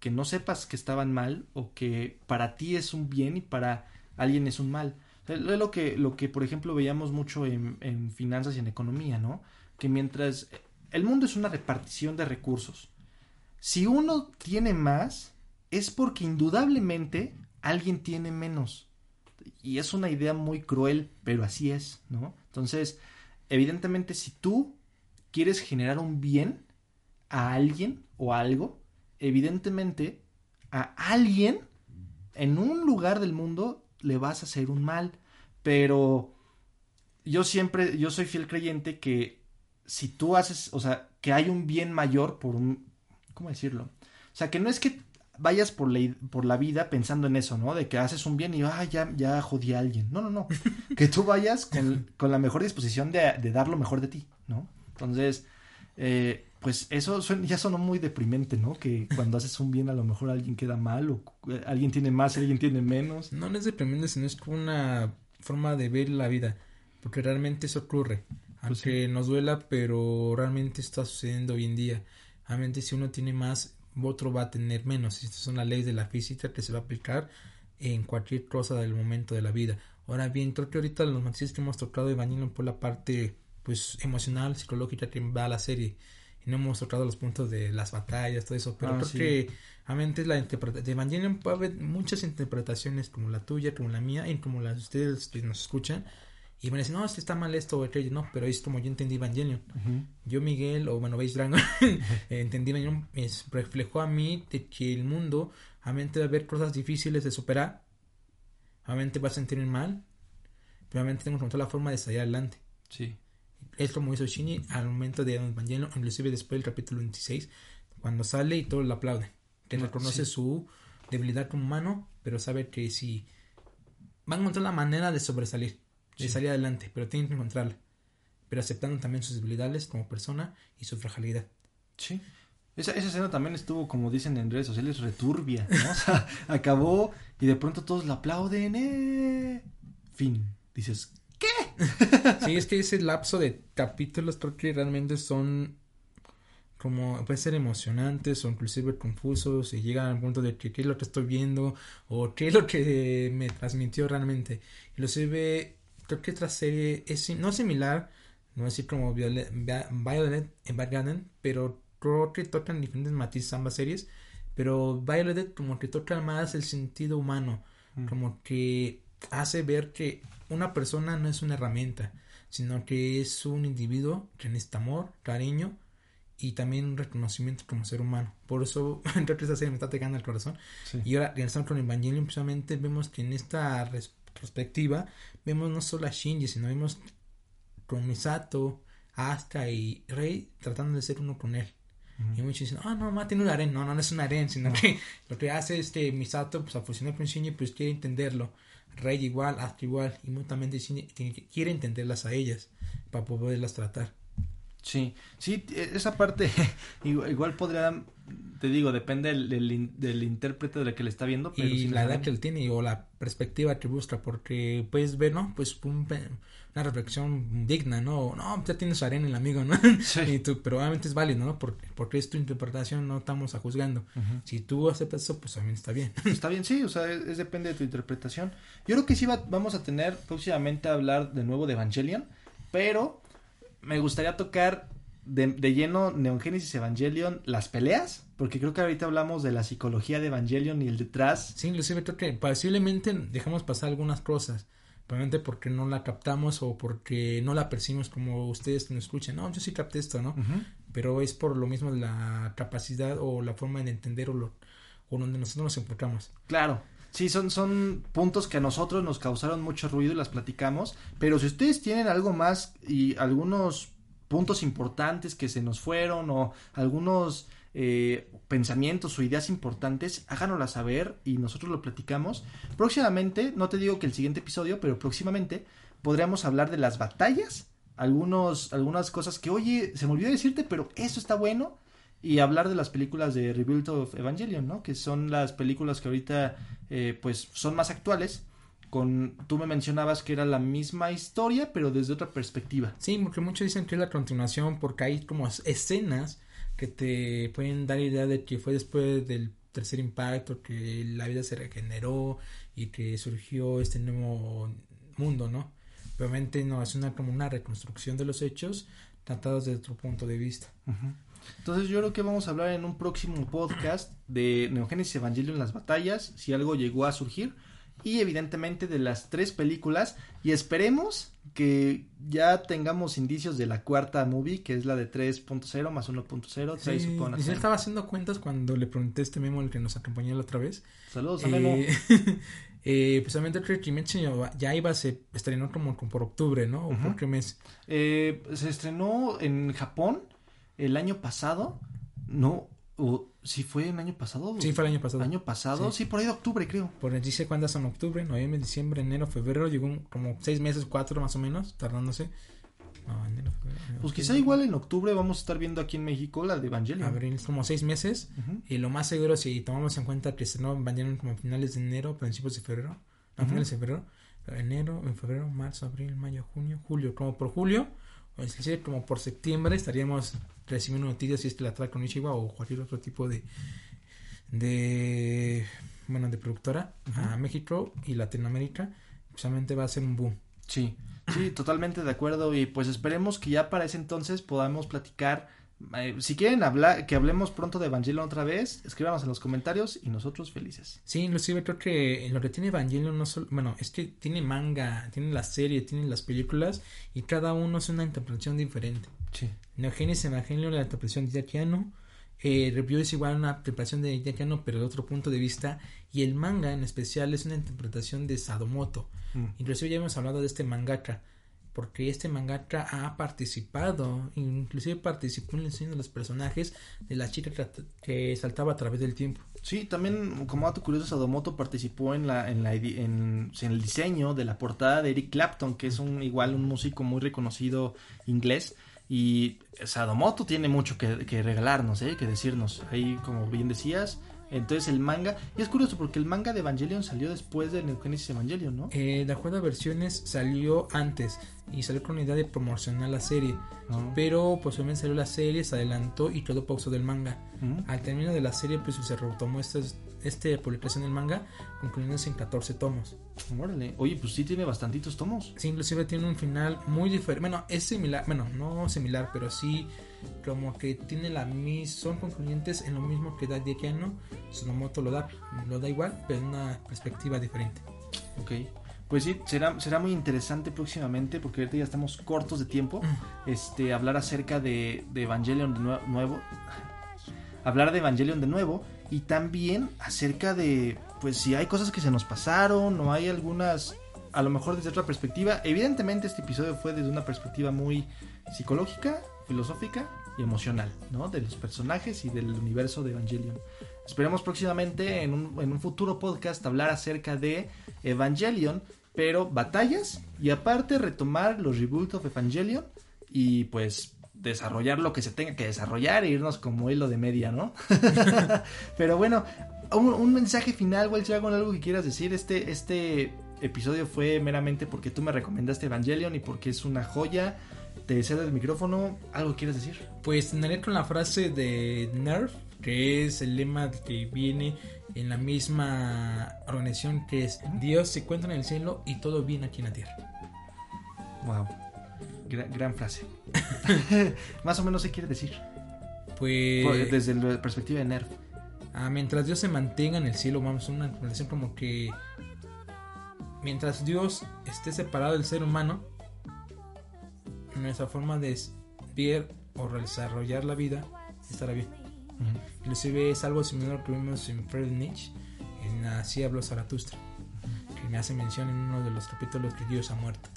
que no sepas que estaban mal o que para ti es un bien y para alguien es un mal. Es lo que, lo que, por ejemplo, veíamos mucho en finanzas y en economía, ¿no? Que mientras el mundo es una repartición de recursos, si uno tiene más, es porque indudablemente alguien tiene menos. Y es una idea muy cruel, pero así es, ¿no? Entonces, evidentemente, si tú quieres generar un bien a alguien o algo, evidentemente a alguien en un lugar del mundo le vas a hacer un mal. Pero yo siempre, yo soy fiel creyente que si tú haces, o sea, que hay un bien mayor por un, ¿cómo decirlo? O sea, que no es que vayas por la, por la vida pensando en eso, ¿no? De que haces un bien y, ah, ya, ya jodí a alguien. No, no, no. que tú vayas con, con la mejor disposición de, de dar lo mejor de ti, ¿no? Entonces, eh, pues eso suena- ya sonó muy deprimente, ¿no? Que cuando haces un bien a lo mejor alguien queda mal o eh, alguien tiene más alguien tiene menos. No, no es deprimente, sino es como una forma de ver la vida. Porque realmente eso ocurre. Pues Aunque nos duela, pero realmente está sucediendo hoy en día. Realmente si uno tiene más, otro va a tener menos. Estas son las leyes de la física que se va a aplicar en cualquier cosa del momento de la vida. Ahora bien, creo que ahorita los noticias que hemos tocado Evangelion por la parte pues emocional, psicológica que va a la serie. Y no hemos tocado los puntos de las batallas, todo eso. Pero Ah, creo sí. que es la interpretación de Evangelion puede haber muchas interpretaciones como la tuya, como la mía y como las de ustedes que nos escuchan. Y a decir, no, es que está mal esto aquello. No, pero es como yo entendí Evangelion. Yo, Miguel, o bueno, veis Dragon, eh, entendí Evangelion, me reflejó a mí de que el mundo, realmente va a haber cosas difíciles de superar. Realmente va a sentir mal. Pero realmente tengo que encontrar la forma de salir adelante. Sí. Es como hizo Shinji al momento de Evangelion, inclusive después del capítulo 26, cuando sale y todos lo aplauden. Que No, reconoce sí. su debilidad como humano, pero sabe que si va a encontrar la manera de sobresalir, de Sí. salir adelante, pero tiene que encontrarla. Pero aceptando también sus debilidades como persona y su fragilidad. Sí. Esa, esa escena también estuvo, como dicen en redes sociales, returbia, ¿no? O sea, acabó y de pronto todos la aplauden, ¡eh! Fin. Dices, Sí, es que ese lapso de capítulos creo que realmente son como puede ser emocionantes o inclusive confusos y llegan al punto de que qué es lo que estoy viendo o qué es lo que me transmitió realmente. Inclusive creo que otra serie es no similar, no es así como Violet, Violet Evergarden, pero creo que tocan diferentes matices ambas series. Pero Violet como que toca más el sentido humano, como que hace ver que una persona no es una herramienta, sino que es un individuo que necesita amor, cariño y también un reconocimiento como ser humano. Por eso creo que esta serie me está pegando al corazón. Sí. Y ahora, regresando con Evangelion, precisamente vemos que en esta retrospectiva vemos no solo a Shinji, sino vemos con Misato, Asuka y Rei tratando de ser uno con él. Y muchos dicen, ah, no, ma, tiene un harén. No, no, no es un harén, sino que lo que hace este Misato, pues a fusionar con Shinji, pues quiere entenderlo. Rey igual, Asuka igual, y mutuamente Shinji quiere entenderlas a ellas para poderlas tratar. Sí, sí, t- esa parte igual, igual podría, te digo, depende del, del, del intérprete de la que le está viendo, pero y sí la edad que él tiene o la perspectiva que busca porque puedes ver no pues un una reflexión digna no no ya tienes arena el amigo no Sí. y tú pero obviamente es válido no porque, porque es tu interpretación no estamos a juzgando. Si tú aceptas eso pues también está bien. Está bien, sí, o sea, es, es depende de tu interpretación. Yo creo que sí va- vamos a tener próximamente a hablar de nuevo de Evangelion, pero me gustaría tocar de, de lleno Neon Genesis Evangelion las peleas, porque creo que ahorita hablamos de la psicología de Evangelion y el detrás. sí inclusive creo que posiblemente dejamos pasar algunas cosas probablemente porque no la captamos o porque no la percibimos como ustedes que nos escuchan no yo sí capté esto no pero es por lo mismo la capacidad o la forma de entender o, lo, o donde nosotros nos enfocamos Claro. Sí, son, son puntos que a nosotros nos causaron mucho ruido y las platicamos. Pero si ustedes tienen algo más y algunos puntos importantes que se nos fueron o algunos eh, pensamientos o ideas importantes, háganoslas saber y nosotros lo platicamos. Próximamente, no te digo que el siguiente episodio, pero próximamente podríamos hablar de las batallas, algunos, algunas cosas que, oye, se me olvidó decirte, pero eso está bueno y hablar de las películas de Rebuild of Evangelion, ¿no? Que son las películas que ahorita eh, pues son más actuales. Con tú me mencionabas que era la misma historia, pero desde otra perspectiva. Sí, porque muchos dicen que es la continuación porque hay como escenas que te pueden dar idea de que fue después del tercer impacto, que la vida se regeneró y que surgió este nuevo mundo, ¿no? Obviamente no, es una como una reconstrucción de los hechos tratados desde otro punto de vista. Entonces yo creo que vamos a hablar en un próximo podcast de Neogénesis Evangelion las batallas, si algo llegó a surgir, y evidentemente de las tres películas, y esperemos que ya tengamos indicios de la cuarta movie, que es la de 3.0 más 1.0. Sí, yo estaba haciendo cuentas cuando le pregunté a este memo el que nos acompañó la otra vez. Saludos a Memo. Eh, eh, precisamente ya iba, se estrenó como, como por octubre, ¿no? ¿O por qué mes? Eh, se estrenó en Japón el año pasado. No, o si fue el año pasado. Sí, fue el año pasado. Año pasado, sí, Sí. por ahí de octubre, creo. Por dice cuándo son octubre, noviembre, diciembre, enero, febrero, llegó un- como seis meses, cuatro más o menos, tardándose. No, enero, febrero, Pues octubre, quizá igual en octubre vamos a estar viendo aquí en México la de Evangelion. Abril, como seis meses. Y lo más seguro, si tomamos en cuenta que se no vendieron como a finales de enero, principios de febrero, no, finales de febrero, enero, en febrero, marzo, abril, mayo, junio, julio, como por julio, decir, como por septiembre estaríamos recibiendo noticias si es que la trae con Ichiwa o cualquier otro tipo de, de, bueno, de productora a México y Latinoamérica, precisamente va a ser un boom. Sí, sí, totalmente de acuerdo. Y pues esperemos que ya para ese entonces podamos platicar. Eh, si quieren hablar, que hablemos pronto de Evangelion otra vez, escríbanos en los comentarios y nosotros felices. Sí, inclusive creo que lo que tiene Evangelion no solo, bueno, es que tiene manga, tiene la serie, tiene las películas y cada uno es una interpretación diferente. Sí. Neogénesis Evangelion, la interpretación de Yakiano. Eh, Review es igual una interpretación de Yakiano, pero de otro punto de vista. Y el manga en especial es una interpretación de Sadomoto. Mm. Inclusive ya hemos hablado de este mangaka. Porque este mangaka ha participado, inclusive participó en el diseño de los personajes de la chica que, saltaba a través del tiempo. Sí, también como dato curioso, Sadomoto participó en la, el diseño de la portada de Eric Clapton, que es un igual un músico muy reconocido inglés. Y Sadomoto tiene mucho que, que regalarnos, ¿eh? que decirnos. Ahí, como bien decías, entonces el manga. Y es curioso porque el manga de Evangelion salió después de Neogénesis Evangelion, ¿no? Eh, de acuerdo a versiones, salió antes y salió con la idea de promocionar la serie. Ah. Pero posiblemente salió la serie, se adelantó y quedó pausa del manga. Ujú. Al término de la serie, pues se retomó estas, este publicación del manga, concluyéndose en 14 tomos. Órale. Oye, pues sí tiene bastantitos tomos. Sí, inclusive tiene un final muy diferente. Bueno, es similar, bueno, no similar, pero sí como que tiene la misma, son concluyentes en lo mismo que da Diekano. Tsunomoto lo da, lo da igual, pero en una perspectiva diferente. Ok. Pues sí, será, será muy interesante próximamente, porque ahorita ya estamos cortos de tiempo, este, hablar acerca de, de Evangelion de nue- nuevo. Hablar de Evangelion de nuevo y también acerca de, pues si hay cosas que se nos pasaron o hay algunas, a lo mejor desde otra perspectiva. Evidentemente este episodio fue desde una perspectiva muy psicológica, filosófica y emocional, ¿no? De los personajes y del universo de Evangelion. Esperemos próximamente en un, en un futuro podcast hablar acerca de Evangelion, pero batallas y aparte retomar los reboots of Evangelion y pues desarrollar lo que se tenga que desarrollar e irnos como hilo de media, ¿no? pero bueno, un, mensaje final, Wild Dragon, algo que quieras decir. Este, este episodio fue meramente porque tú me recomendaste Evangelion y porque es una joya. Te cedo el micrófono, ¿algo que quieras decir? Pues terminaré con la frase de Nerf, que es el lema que viene en la misma organización que es Dios se encuentra en el cielo y todo viene aquí en la tierra. Wow. Gran, gran frase. Más o menos se quiere decir. Pues Desde la perspectiva de Nerf. ah, mientras Dios se mantenga en el cielo, vamos a una relación como que mientras Dios esté separado del ser humano, nuestra forma de ver o desarrollar la vida estará bien. Inclusive es algo similar que vimos en Fred Nietzsche, en Así habló Zaratustra, que me hace mención en uno de los capítulos que Dios ha muerto.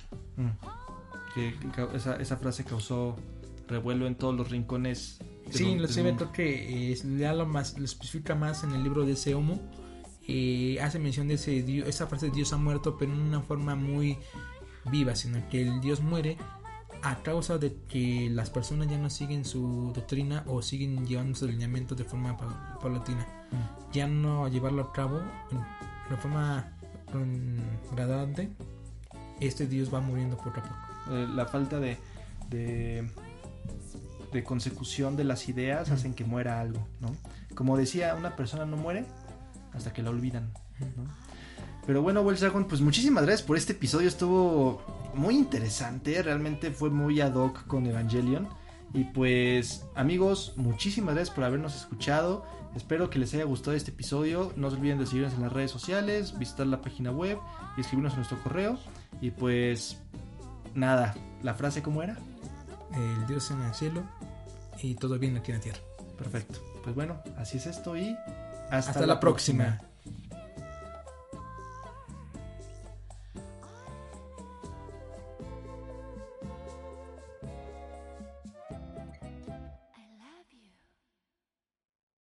Que esa, esa frase causó revuelo en todos los rincones. Sí, inclusive creo que eh, ya lo más lo especifica más en el libro de ese homo. eh, hace mención de ese esa frase Dios ha muerto, pero en una forma muy viva, sino que el Dios muere a causa de que las personas ya no siguen su doctrina o siguen llevando sus lineamientos de forma pa- paulatina. Mm. Ya no llevarlo a cabo de forma mm, gradante, este Dios va muriendo poco a poco. Eh, la falta de, de, de consecución de las ideas hacen que muera algo, ¿no? Como decía, una persona no muere hasta que la olvidan, ¿no? Pero bueno, Wells Dragon, pues muchísimas gracias por este episodio, estuvo muy interesante, realmente fue muy ad hoc con Evangelion. Y pues amigos, muchísimas gracias por habernos escuchado. Espero que les haya gustado este episodio. No se olviden de seguirnos en las redes sociales, visitar la página web y escribirnos en nuestro correo. Y pues nada, la frase cómo era? El Dios en el cielo y todo viene aquí en la tierra. Perfecto. Pues bueno, así es esto y hasta, Hasta, la próxima.